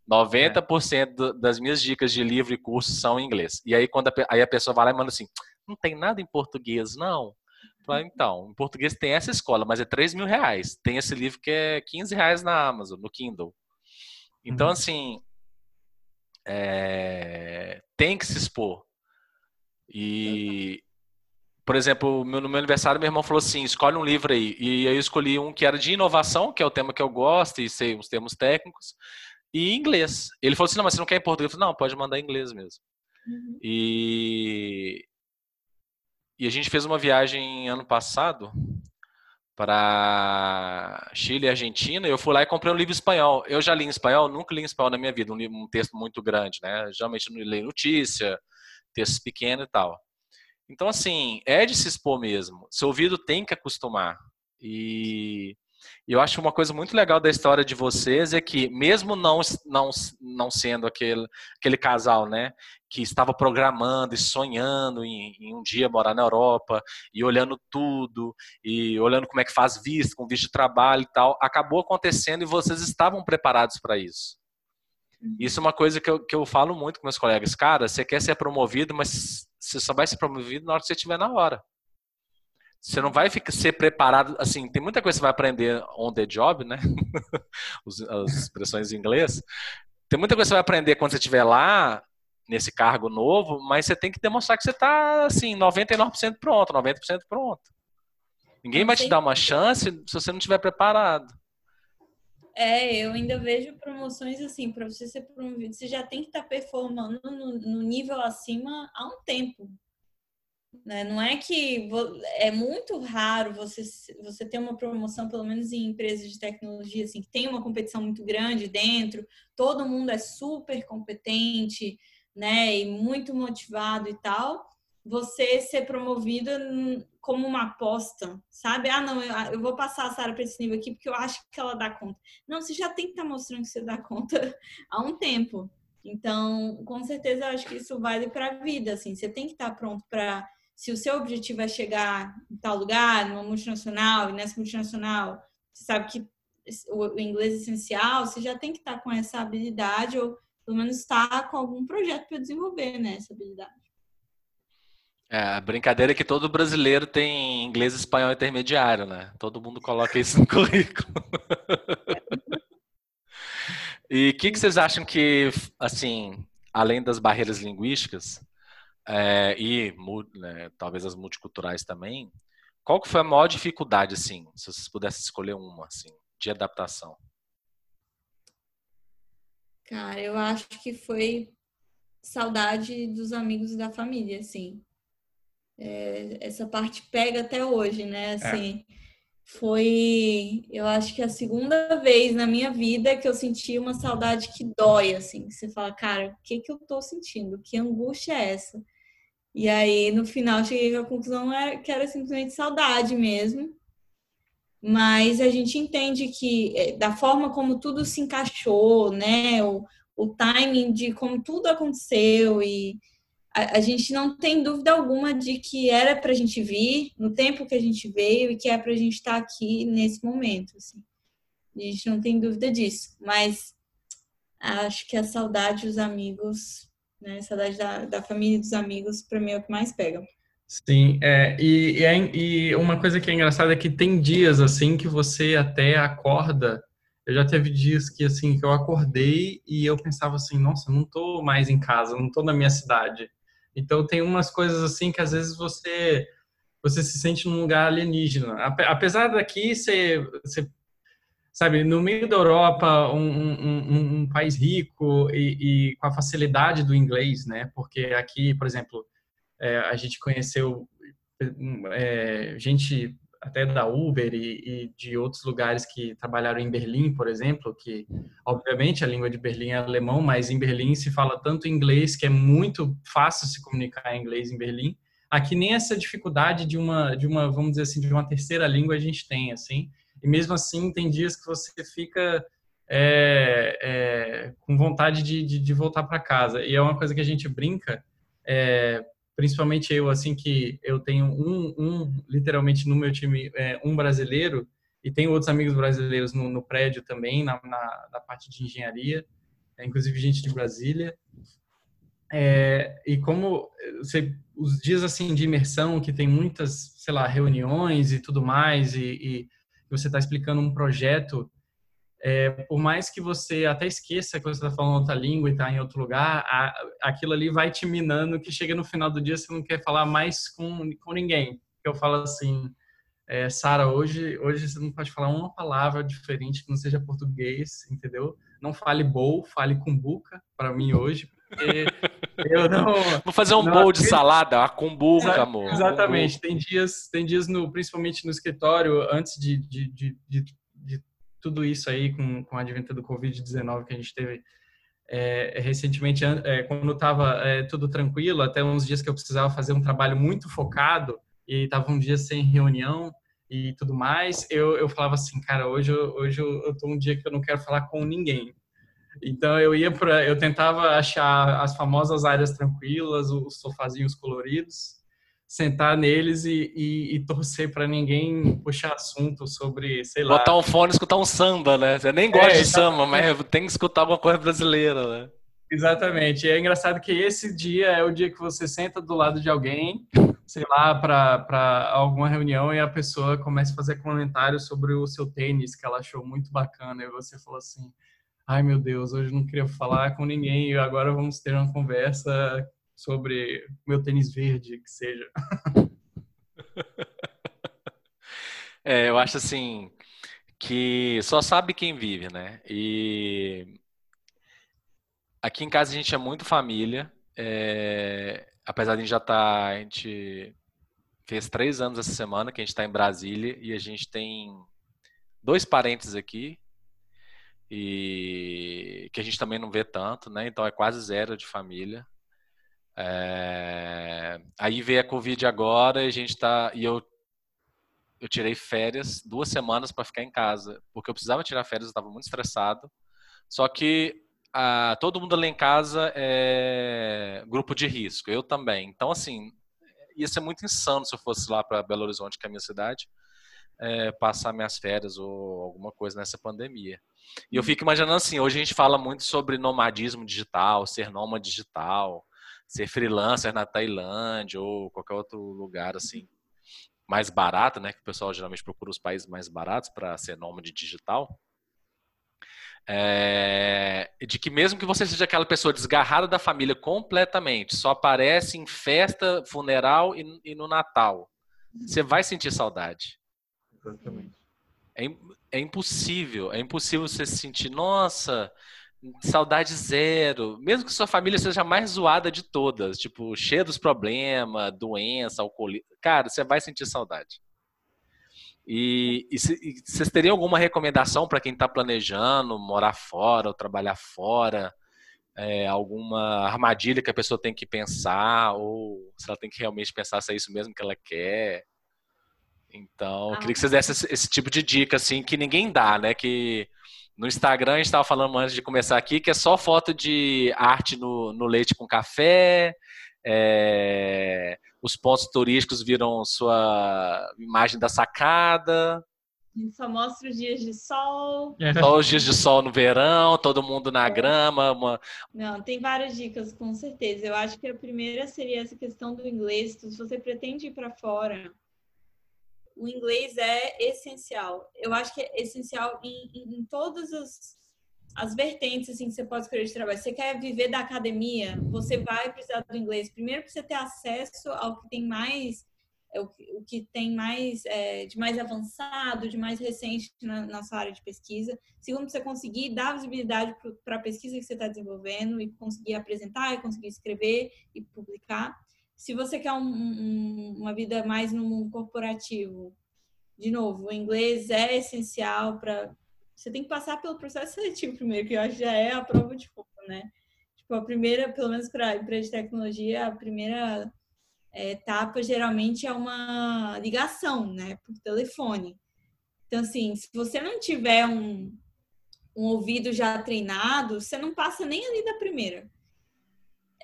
90% das minhas dicas de livro e curso são em inglês. E aí, quando a, aí a pessoa vai lá e manda assim, não tem nada em português, não? Falo, então, em português tem essa escola, mas é 3 mil reais. Tem esse livro que é 15 reais na Amazon, no Kindle. Então, uhum. assim, é, tem que se expor. E, por exemplo, no meu aniversário, meu irmão falou assim: escolhe um livro aí. E eu escolhi um que era de inovação, que é o tema que eu gosto, e sei os termos técnicos, e inglês. Ele falou assim: não, mas você não quer em português? Eu falei: não, pode mandar em inglês mesmo. Uhum. E... e a gente fez uma viagem ano passado para Chile e Argentina. Eu fui lá e comprei um livro espanhol. Eu já li em espanhol, nunca li em espanhol na minha vida, um, livro, um texto muito grande, né? Geralmente não leio notícia, texto pequeno e tal. Então, assim, é de se expor mesmo. Seu ouvido tem que acostumar. E eu acho uma coisa muito legal da história de vocês é que, mesmo não, não, não sendo aquele, aquele casal, né, que estava programando e sonhando em, em, um dia morar na Europa e olhando tudo e olhando como é que faz visto, com visto de trabalho e tal, acabou acontecendo e vocês estavam preparados para isso. Uhum. Isso é uma coisa que eu, que eu falo muito com meus colegas. Cara, você quer ser promovido, mas você só vai ser promovido na hora que você estiver na hora. você não vai ficar, ser preparado, assim, tem muita coisa que você vai aprender on the job, né? As expressões em inglês. Tem muita coisa que você vai aprender quando você estiver lá, nesse cargo novo, mas você tem que demonstrar que você está, assim, 99% pronto, 90% pronto. Ninguém vai te dar uma chance se você não estiver preparado. É, eu ainda vejo promoções assim, para você ser promovido, você já tem que estar tá performando no, no nível acima há um tempo. Né? Não é que é muito raro você, você ter uma promoção, pelo menos em empresas de tecnologia, assim, que tem uma competição muito grande dentro, todo mundo é super competente, né, e muito motivado e tal, você ser promovido como uma aposta, sabe? Ah, não, eu, eu vou passar a Sara para esse nível aqui porque eu acho que ela dá conta. Não, você já tem que estar tá mostrando que você dá conta há um tempo. Então, com certeza, eu acho que isso vale para a vida, assim. Você tem que estar tá pronto para se o seu objetivo é chegar em tal lugar, numa multinacional, e nessa multinacional, você sabe que o inglês é essencial, você já tem que estar com essa habilidade, ou pelo menos estar com algum projeto para desenvolver né, essa habilidade. É, a brincadeira é que todo brasileiro tem inglês e espanhol intermediário, né? Todo mundo coloca isso no currículo. e o que, que vocês acham que, assim, além das barreiras linguísticas, é, e né, talvez as multiculturais também, qual que foi a maior dificuldade, assim, se vocês pudessem escolher uma, assim, de adaptação? Cara, eu acho que foi saudade dos amigos e da família, assim. É, essa parte pega até hoje, né? É. Assim, é. foi, eu acho que a segunda vez na minha vida que eu senti uma saudade que dói, assim. Você fala, cara, o que que eu tô sentindo? Que angústia é essa? E aí, no final, cheguei à conclusão que era simplesmente saudade mesmo. Mas a gente entende que, é, da forma como tudo se encaixou, né? O, o timing de como tudo aconteceu e a, a gente não tem dúvida alguma de que era para a gente vir no tempo que a gente veio e que é para a gente estar tá aqui nesse momento. Assim. A gente não tem dúvida disso, mas acho que a saudade dos amigos né? Saudade da, da família e dos amigos, para mim, é o que mais pega. Sim, é, e, e, é, e, uma coisa que é engraçada é que tem dias, assim, que você até acorda. Eu já teve dias que, assim, que eu acordei e eu pensava assim, nossa, não tô mais em casa, não tô na minha cidade. Então, tem umas coisas, assim, que às vezes você você se sente num lugar alienígena. Apesar daqui ser, ser sabe, no meio da Europa, um, um, um país rico e, e, com a facilidade do inglês, né? Porque aqui, por exemplo, é, a gente conheceu é, gente até da Uber e, e, de outros lugares que trabalharam em Berlim, por exemplo, que obviamente a língua de Berlim é alemão, mas em Berlim se fala tanto inglês que é muito fácil se comunicar em inglês em Berlim. Aqui nem essa dificuldade de uma, de uma, vamos dizer assim, de uma terceira língua a gente tem, assim. E mesmo assim, tem dias que você fica é, é, com vontade de, de, de voltar para casa. E é uma coisa que a gente brinca, é, principalmente eu, assim, que eu tenho um, um literalmente no meu time, é, um brasileiro, e tenho outros amigos brasileiros no, no prédio também, na, na, na, parte de engenharia, é, inclusive gente de Brasília. É, e como você, os dias assim de imersão, que tem muitas, sei lá, reuniões e tudo mais, e, e você está explicando um projeto, é, por mais que você até esqueça que você está falando outra língua e está em outro lugar, a, aquilo ali vai te minando que chega no final do dia você não quer falar mais com, com ninguém. Eu falo assim, é, Sara, hoje, hoje você não pode falar uma palavra diferente que não seja português, entendeu? Não fale bowl, fale cumbuca para mim hoje, porque eu não. Vou fazer um não, bowl de salada, a cumbuca, amor. Exatamente. Tem dias, tem dias no, principalmente no escritório, antes de, de, de, de tudo isso aí, com, com a advento do Covid-19 que a gente teve é, recentemente, é, quando estava é, tudo tranquilo, até uns dias que eu precisava fazer um trabalho muito focado e estava um dia sem reunião e tudo mais, eu, eu falava assim, cara, hoje, eu, hoje eu, eu tô um dia que eu não quero falar com ninguém. Então eu ia para, eu tentava achar as famosas áreas tranquilas, os sofazinhos coloridos, sentar neles e, e, e torcer para ninguém puxar assunto sobre, sei lá. Botar um fone e escutar um samba, né? Você nem gosta é, de samba, mas tem que escutar alguma coisa brasileira, né? Exatamente. E é engraçado que esse dia é o dia que você senta do lado de alguém, sei lá, para alguma reunião e a pessoa começa a fazer comentários sobre o seu tênis que ela achou muito bacana e você falou assim: ai meu Deus, hoje não queria falar com ninguém e agora vamos ter uma conversa sobre meu tênis verde, que seja. É, eu acho assim que só sabe quem vive, né? E aqui em casa a gente é muito família. É... Apesar de a gente já estar, tá, a gente fez três anos essa semana que a gente está em Brasília e a gente tem dois parentes aqui e que a gente também não vê tanto, né? Então é quase zero de família. É... Aí veio a Covid agora e a gente tá e eu eu tirei férias duas semanas para ficar em casa porque eu precisava tirar férias, eu estava muito estressado. Só que ah, todo mundo lá em casa é grupo de risco, eu também. Então assim ia ser muito insano se eu fosse lá para Belo Horizonte, que é a minha cidade, é, passar minhas férias ou alguma coisa nessa pandemia. E eu uhum. fico imaginando assim, hoje a gente fala muito sobre nomadismo digital, ser nômade digital, ser freelancer na Tailândia ou qualquer outro lugar assim mais barato, né? Que o pessoal geralmente procura os países mais baratos para ser nômade digital. É, de que mesmo que você seja aquela pessoa desgarrada da família completamente, só aparece em festa, funeral e, e no Natal, você vai sentir saudade. Exatamente. É, é impossível, é impossível você se sentir, nossa, saudade zero. Mesmo que sua família seja a mais zoada de todas, tipo, cheia dos problemas, doença, alcoolismo. Cara, você vai sentir saudade. E, e, se, e vocês teriam alguma recomendação para quem está planejando morar fora ou trabalhar fora? É, alguma armadilha que a pessoa tem que pensar? Ou se ela tem que realmente pensar se é isso mesmo que ela quer? Então, eu queria que vocês dessem esse, esse tipo de dica, assim, que ninguém dá, né? Que no Instagram, a gente estava falando antes de começar aqui, que é só foto de arte no, no leite com café, é, os pontos turísticos viram sua imagem da sacada. Só mostra os dias de sol. É. Só os dias de sol no verão, todo mundo na é. grama. Uma... Não, tem várias dicas, com certeza. Eu acho que a primeira seria essa questão do inglês. Se você pretende ir para fora, o inglês é essencial. Eu acho que é essencial em, em, todas as, as vertentes assim, que você pode escolher de trabalho. Você quer viver da academia, você vai precisar do inglês. Primeiro, para você ter acesso ao que tem mais, é, o que tem mais é, de mais avançado, de mais recente na, na sua área de pesquisa. Segundo, você conseguir dar visibilidade para a pesquisa que você está desenvolvendo e conseguir apresentar, e conseguir escrever e publicar. Se você quer um, um, uma vida mais no mundo corporativo, de novo, o inglês é essencial para. Você tem que passar pelo processo seletivo primeiro, que eu acho que já é a prova de fogo, né? Tipo, a primeira, pelo menos para a empresa de tecnologia, a primeira é, etapa geralmente é uma ligação, né? Por telefone. Então, assim, se você não tiver um, um ouvido já treinado, você não passa nem ali da primeira.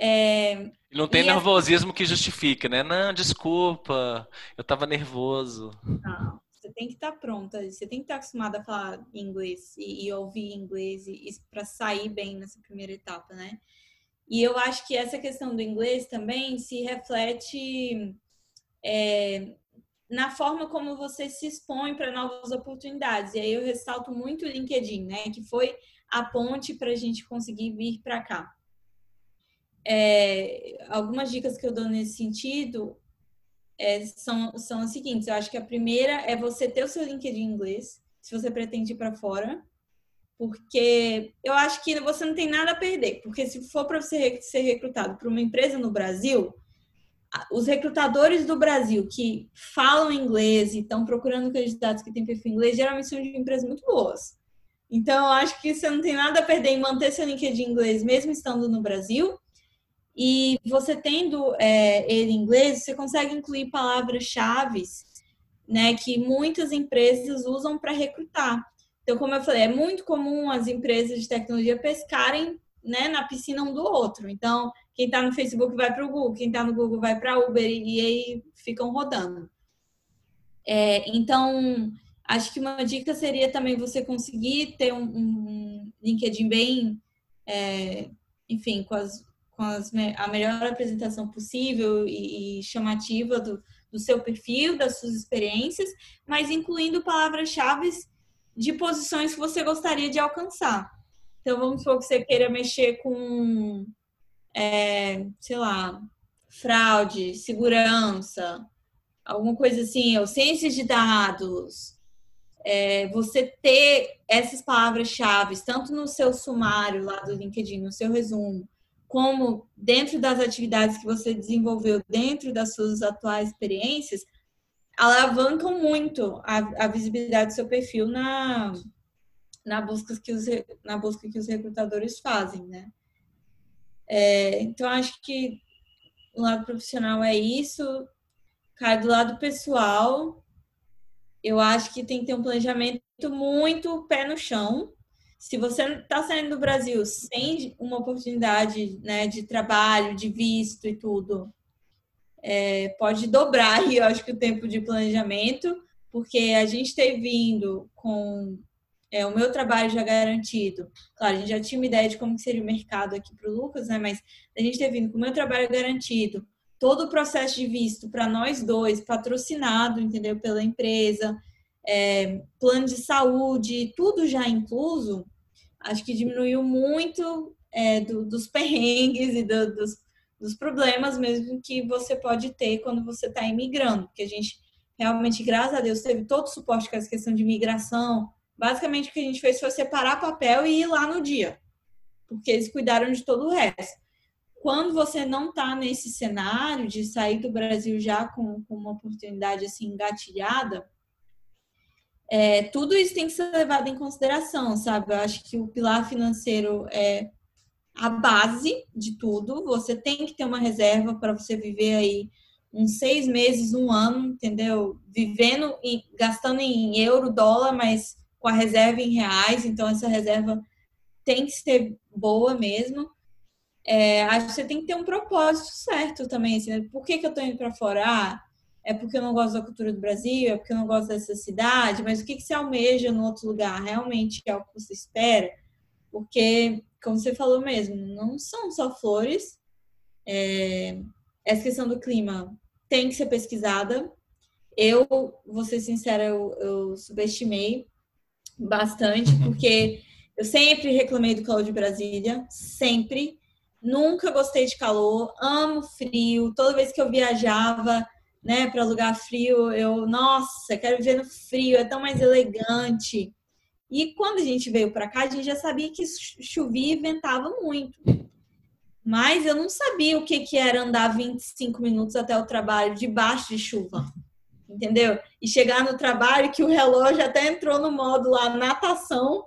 É, não tem nervosismo que justifique, né? Não, desculpa, eu tava nervoso. Não, você tem que estar tá pronta, você tem que estar tá acostumada a falar inglês e, e ouvir inglês para sair bem nessa primeira etapa, né? E eu acho que essa questão do inglês também se reflete é, na forma como você se expõe para novas oportunidades. E aí eu ressalto muito o LinkedIn, né? Que foi a ponte para a gente conseguir vir para cá é, algumas dicas que eu dou nesse sentido é, são, são as seguintes. Eu acho que a primeira é você ter o seu LinkedIn em inglês, se você pretende ir para fora, porque eu acho que você não tem nada a perder, porque se for para você ser recrutado para uma empresa no Brasil, os recrutadores do Brasil que falam inglês e estão procurando candidatos que têm perfil inglês, geralmente são de empresas muito boas. Então, eu acho que você não tem nada a perder em manter seu LinkedIn em inglês, mesmo estando no Brasil. E você tendo é, ele em inglês, você consegue incluir palavras-chave né, que muitas empresas usam para recrutar. Então, como eu falei, é muito comum as empresas de tecnologia pescarem né, na piscina um do outro. Então, quem está no Facebook vai para o Google, quem está no Google vai para Uber e aí ficam rodando. É, então, acho que uma dica seria também você conseguir ter um, um LinkedIn bem, é, enfim, com as com as, a melhor apresentação possível e, e chamativa do, do seu perfil, das suas experiências, mas incluindo palavras-chave de posições que você gostaria de alcançar. Então, vamos supor que você queira mexer com, é, sei lá, fraude, segurança, alguma coisa assim, ou ciências de dados. É, você ter essas palavras-chave, tanto no seu sumário lá do LinkedIn, no seu resumo, como dentro das atividades que você desenvolveu dentro das suas atuais experiências, alavancam muito a, a visibilidade do seu perfil na, na, busca que os, na busca que os recrutadores fazem, né? É, então, acho que o lado profissional é isso. Cara, do lado pessoal, eu acho que tem que ter um planejamento muito pé no chão, se você está saindo do Brasil sem uma oportunidade né, de trabalho, de visto e tudo, é, pode dobrar, eu acho que o tempo de planejamento, porque a gente ter vindo com é, o meu trabalho já garantido. Claro, a gente já tinha uma ideia de como seria o mercado aqui para o Lucas, né? Mas a gente ter vindo com o meu trabalho garantido, todo o processo de visto para nós dois, patrocinado, entendeu? Pela empresa, é, plano de saúde, tudo já incluso, acho que diminuiu muito é, do, dos perrengues e do, dos, dos problemas mesmo que você pode ter quando você está imigrando, porque a gente realmente, graças a Deus, teve todo o suporte com essa questão de imigração. Basicamente, o que a gente fez foi separar papel e ir lá no dia, porque eles cuidaram de todo o resto. Quando você não está nesse cenário de sair do Brasil já com, com uma oportunidade assim engatilhada, é, tudo isso tem que ser levado em consideração, sabe? Eu acho que o pilar financeiro é a base de tudo. Você tem que ter uma reserva para você viver aí uns seis meses, um ano, entendeu? Vivendo e gastando em euro, dólar, mas com a reserva em reais. Então, essa reserva tem que ser boa mesmo. É, acho que você tem que ter um propósito certo também. Assim, né? Por que, que eu estou indo para fora? Ah, é porque eu não gosto da cultura do Brasil, é porque eu não gosto dessa cidade, mas o que, que você almeja no outro lugar? Realmente é o que você espera? Porque, como você falou mesmo, não são só flores. É, essa questão do clima tem que ser pesquisada. Eu, vou ser sincera, eu, eu subestimei bastante, uhum. porque eu sempre reclamei do calor de Brasília, sempre. Nunca gostei de calor, amo frio. Toda vez que eu viajava, né, para lugar frio, eu, nossa, quero viver no frio, é tão mais elegante. E quando a gente veio para cá, a gente já sabia que chovia e ventava muito. Mas eu não sabia o que, que era andar 25 minutos até o trabalho debaixo de chuva. Entendeu? E chegar no trabalho que o relógio até entrou no modo lá natação,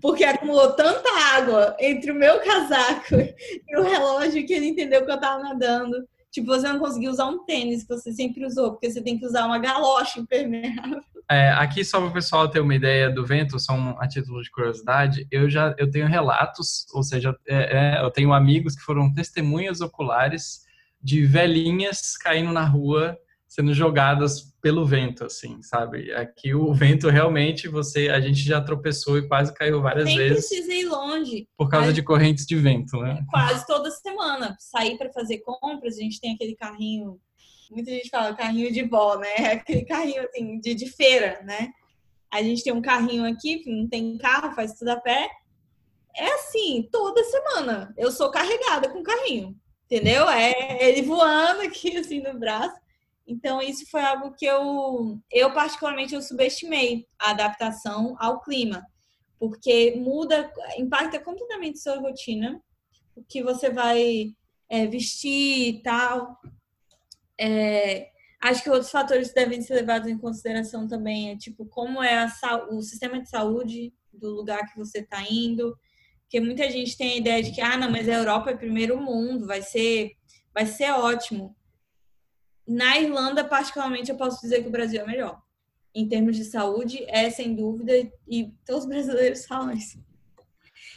porque acumulou tanta água entre o meu casaco e o relógio que ele entendeu que eu estava nadando. Tipo, você não conseguiu usar um tênis que você sempre usou, porque você tem que usar uma galocha impermeável. É, aqui, só para o pessoal ter uma ideia do vento, só um, a título de curiosidade, eu já eu tenho relatos, ou seja, é, é, eu tenho amigos que foram testemunhas oculares de velhinhas caindo na rua sendo jogadas pelo vento, assim, sabe? Aqui o vento realmente você, a gente já tropeçou e quase caiu várias Nem vezes. Nem precisa ir longe. Por causa de correntes de vento, né? Quase toda semana. Sair para fazer compras, a gente tem aquele carrinho, muita gente fala carrinho de vó, né? Aquele carrinho assim de, de feira, né? A gente tem um carrinho aqui, não tem carro, faz tudo a pé. É assim, toda semana. Eu sou carregada com carrinho, entendeu? É ele voando aqui assim no braço. Então, isso foi algo que eu, eu particularmente, eu subestimei a adaptação ao clima, porque muda, impacta completamente sua rotina, o que você vai é, vestir e tal. É, acho que outros fatores devem ser levados em consideração também, é tipo, como é a, o sistema de saúde do lugar que você está indo, porque muita gente tem a ideia de que, ah, não, mas a Europa é primeiro mundo, vai ser, vai ser ótimo na Irlanda, particularmente, eu posso dizer que o Brasil é melhor. Em termos de saúde, é sem dúvida, e todos os brasileiros falam isso.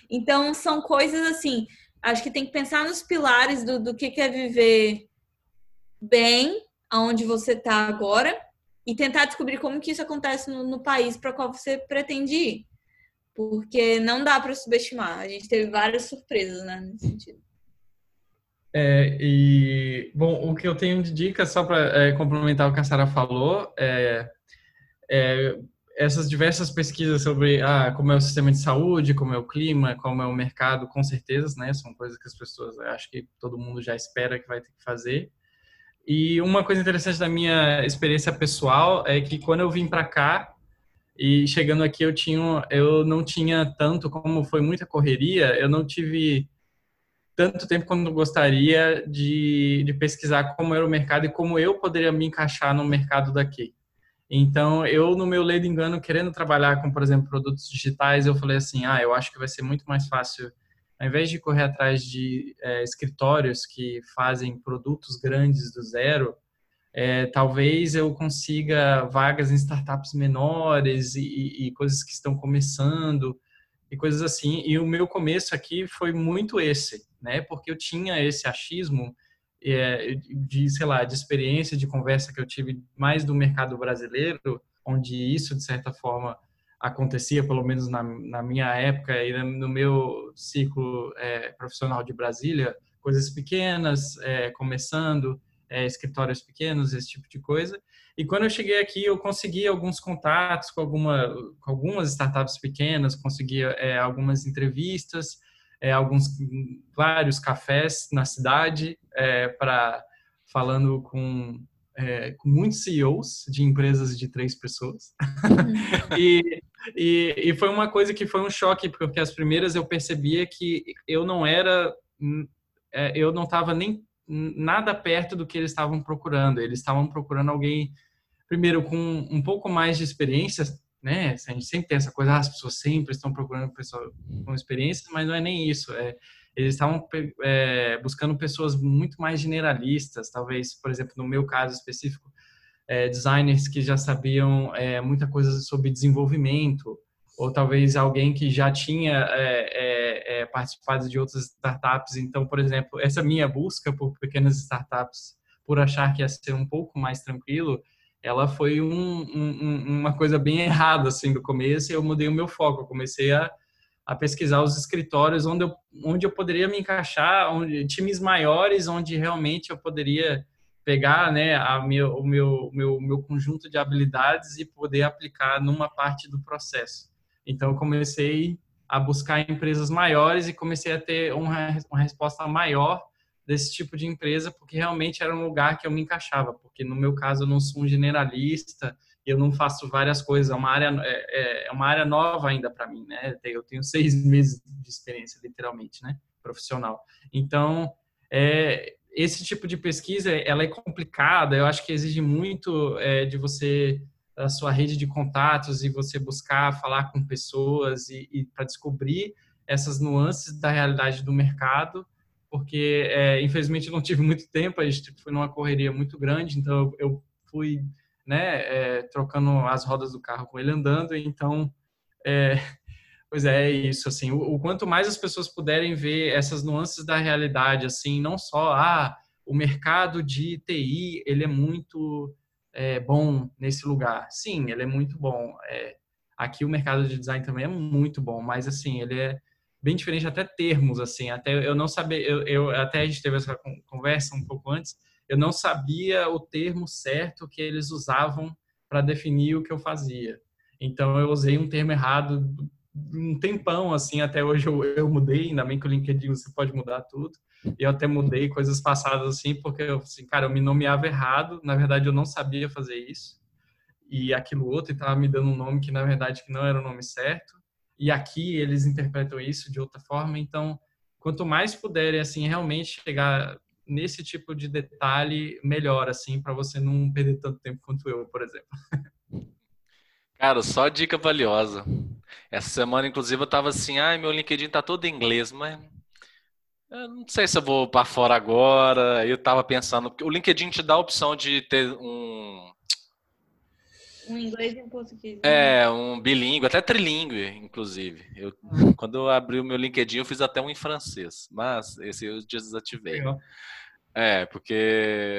Então, são coisas assim. Acho que tem que pensar nos pilares do, do que é viver bem, aonde você está agora, e tentar descobrir como que isso acontece no, no país para qual você pretende ir. Porque não dá para subestimar. A gente teve várias surpresas né, nesse sentido. É, e, bom, o que eu tenho de dica, só para é, complementar o que a Sara falou, é, é, essas diversas pesquisas sobre ah, como é o sistema de saúde, como é o clima, como é o mercado, com certeza, né? São coisas que as pessoas, acho que todo mundo já espera que vai ter que fazer. E uma coisa interessante da minha experiência pessoal é que quando eu vim para cá e chegando aqui eu tinha, eu não tinha tanto, como foi muita correria, eu não tive tanto tempo quanto gostaria de, de pesquisar como era o mercado e como eu poderia me encaixar no mercado daqui. Então, eu, no meu ledo engano, querendo trabalhar com, por exemplo, produtos digitais, eu falei assim: ah, eu acho que vai ser muito mais fácil, ao invés de correr atrás de é, escritórios que fazem produtos grandes do zero, é, talvez eu consiga vagas em startups menores e, e, coisas que estão começando e coisas assim. E o meu começo aqui foi muito esse, né? Porque eu tinha esse achismo é, de, sei lá, de experiência, de conversa que eu tive mais do mercado brasileiro, onde isso, de certa forma, acontecia, pelo menos na, na minha época e no meu ciclo é, profissional de Brasília, coisas pequenas, é, começando, é, escritórios pequenos, esse tipo de coisa. E quando eu cheguei aqui, eu consegui alguns contatos com, alguma, com algumas startups pequenas, consegui é, algumas entrevistas, é, alguns vários cafés na cidade é, para falando com, é, com muitos CEOs de empresas de três pessoas uhum. e, e, e, foi uma coisa que foi um choque porque as primeiras eu percebia que eu não era é, eu não estava nem nada perto do que eles estavam procurando eles estavam procurando alguém primeiro com um pouco mais de experiência né? A gente sempre tem essa coisa, ah, as pessoas sempre estão procurando pessoas com experiências, mas não é nem isso. É, eles estavam é, buscando pessoas muito mais generalistas, talvez, por exemplo, no meu caso específico, é, designers que já sabiam é, muita coisa sobre desenvolvimento, ou talvez alguém que já tinha é, é, é, participado de outras startups. Então, por exemplo, essa minha busca por pequenas startups, por achar que ia ser um pouco mais tranquilo, ela foi um, um, uma coisa bem errada assim do começo e eu mudei o meu foco. Eu comecei a, a pesquisar os escritórios onde eu, onde eu poderia me encaixar, onde, times maiores onde realmente eu poderia pegar né, a meu, o meu, meu, meu conjunto de habilidades e poder aplicar numa parte do processo. Então, eu comecei a buscar empresas maiores e comecei a ter uma, uma resposta maior desse tipo de empresa, porque realmente era um lugar que eu me encaixava, porque no meu caso eu não sou um generalista, eu não faço várias coisas, é uma área, é, é, é uma área nova ainda para mim, né? Eu tenho seis meses de experiência, literalmente, né? Profissional. Então, é, esse tipo de pesquisa, ela é complicada, eu acho que exige muito é, de você, a sua rede de contatos e você buscar falar com pessoas e, e para descobrir essas nuances da realidade do mercado porque é, infelizmente não tive muito tempo, a gente foi numa correria muito grande, então eu fui né, é, trocando as rodas do carro com ele andando, então, é, pois é, é, isso, assim, o, o, quanto mais as pessoas puderem ver essas nuances da realidade, assim, não só, ah, o mercado de TI, ele é muito é, bom nesse lugar, sim, ele é muito bom, é, aqui o mercado de design também é muito bom, mas, assim, ele é bem diferente até termos assim até eu não sabia eu, eu, até a gente teve essa conversa um pouco antes eu não sabia o termo certo que eles usavam para definir o que eu fazia. Então eu usei um termo errado um tempão assim até hoje eu, eu mudei ainda bem que o LinkedIn você pode mudar tudo. E eu até mudei coisas passadas assim porque eu assim cara eu me nomeava errado na verdade eu não sabia fazer isso. E aquilo outro estava me dando um nome que na verdade que não era o nome certo e aqui eles interpretam isso de outra forma. Então, quanto mais puderem assim realmente chegar nesse tipo de detalhe, melhor assim para você não perder tanto tempo quanto eu, por exemplo. Cara, só dica valiosa. Essa semana, inclusive, eu tava assim, ai, meu LinkedIn tá todo em inglês, mas eu não sei se eu vou para fora agora. Eu tava pensando, o LinkedIn te dá a opção de ter um um inglês e um português. Né? É, um bilíngue, até trilingue, inclusive. Eu, ah. Quando eu abri o meu LinkedIn, eu fiz até um em francês, mas esse eu desativei. É, porque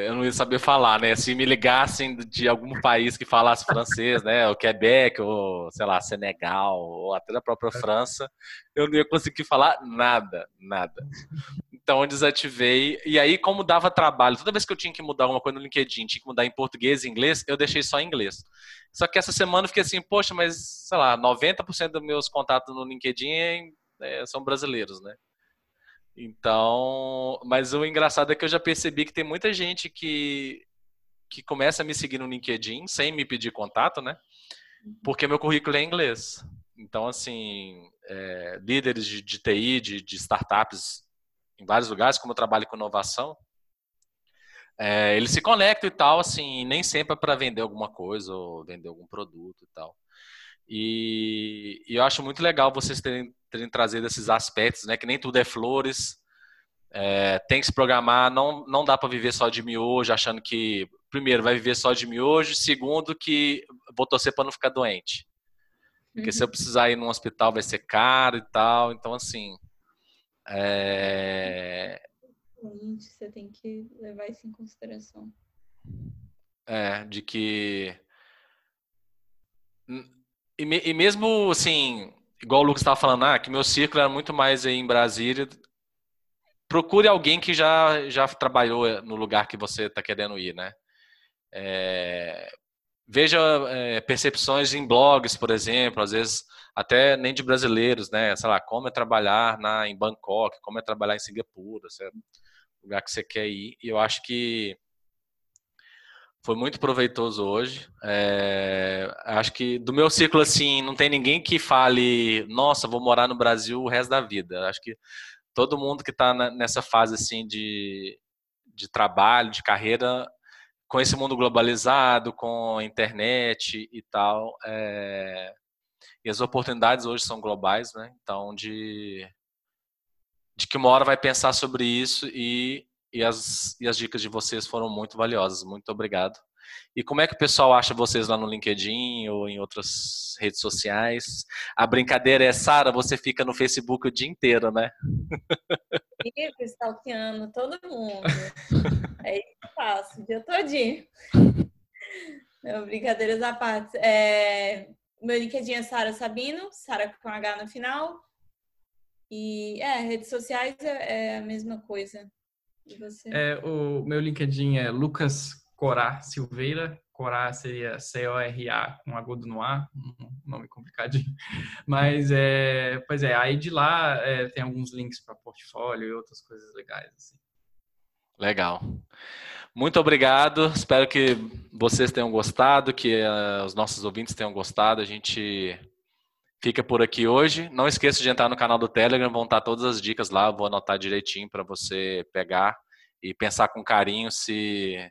eu não ia saber falar, né? Se me ligassem de algum país que falasse francês, né? O Quebec, ou sei lá, Senegal, ou até da própria é. França, eu não ia conseguir falar nada, nada. Então eu desativei. E aí, como dava trabalho, toda vez que eu tinha que mudar alguma coisa no LinkedIn, tinha que mudar em português e inglês, eu deixei só em inglês. Só que essa semana eu fiquei assim, poxa, mas sei lá, 90% dos meus contatos no LinkedIn é, são brasileiros, né? Então, mas o engraçado é que eu já percebi que tem muita gente que, que começa a me seguir no LinkedIn sem me pedir contato, né? Porque meu currículo é em inglês. Então, assim, é, líderes de, de TI, de, de, startups em vários lugares, como eu trabalho com inovação, é, eles se conectam e tal, assim, nem sempre é para vender alguma coisa ou vender algum produto e tal. E, e eu acho muito legal vocês terem, terem, trazido esses aspectos, né? Que nem tudo é flores, é, tem que se programar, não, não dá para viver só de miojo, achando que, primeiro, vai viver só de miojo, segundo, que vou torcer para não ficar doente. Porque uhum. se eu precisar ir num hospital vai ser caro e tal. Então, assim. É... Você tem que levar isso em consideração. É, de que. E, e mesmo assim, igual o Lucas estava falando, ah, que meu círculo era muito mais aí em Brasília. Procure alguém que já, já trabalhou no lugar que você está querendo ir, né? É, veja é, percepções em blogs, por exemplo, às vezes até nem de brasileiros, né? Sei lá, como é trabalhar na, em Bangkok, como é trabalhar em Singapura, é lugar que você quer ir. E eu acho que foi muito proveitoso hoje. É, acho que do meu ciclo, assim, não tem ninguém que fale, nossa, vou morar no Brasil o resto da vida. Acho que todo mundo que está nessa fase, assim, de, de trabalho, de carreira, com esse mundo globalizado, com a internet e tal, é... e as oportunidades hoje são globais, né? Então, de, de que uma hora vai pensar sobre isso e, e, as, e as dicas de vocês foram muito valiosas. Muito obrigado. E como é que o pessoal acha vocês lá no LinkedIn ou em outras redes sociais? A brincadeira é, Sara, você fica no Facebook o dia inteiro, né? Fico stalkeando todo mundo. É isso que eu faço, o dia todinho. Não, brincadeiras à parte. É, meu LinkedIn é Sara Sabino, Sara com H no final. E é, redes sociais é, é a mesma coisa. Você? É, o meu LinkedIn é Lucas Corá Silveira. Corá seria C-O-R-A com agudo no A, um nome complicadinho. Mas, é, pois é, aí de lá é, tem alguns links para portfólio e outras coisas legais. Assim. Legal. Muito obrigado. Espero que vocês tenham gostado, que uh, os nossos ouvintes tenham gostado. A gente fica por aqui hoje. Não esqueça de entrar no canal do Telegram, vão estar todas as dicas lá. vou anotar direitinho para você pegar e pensar com carinho se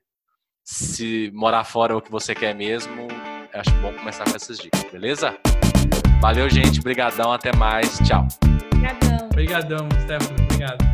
se morar fora é o que você quer mesmo, acho bom começar com essas dicas, beleza? Valeu, gente. Obrigadão. Até mais. Tchau. Obrigadão. Obrigadão, Stefano. Obrigado.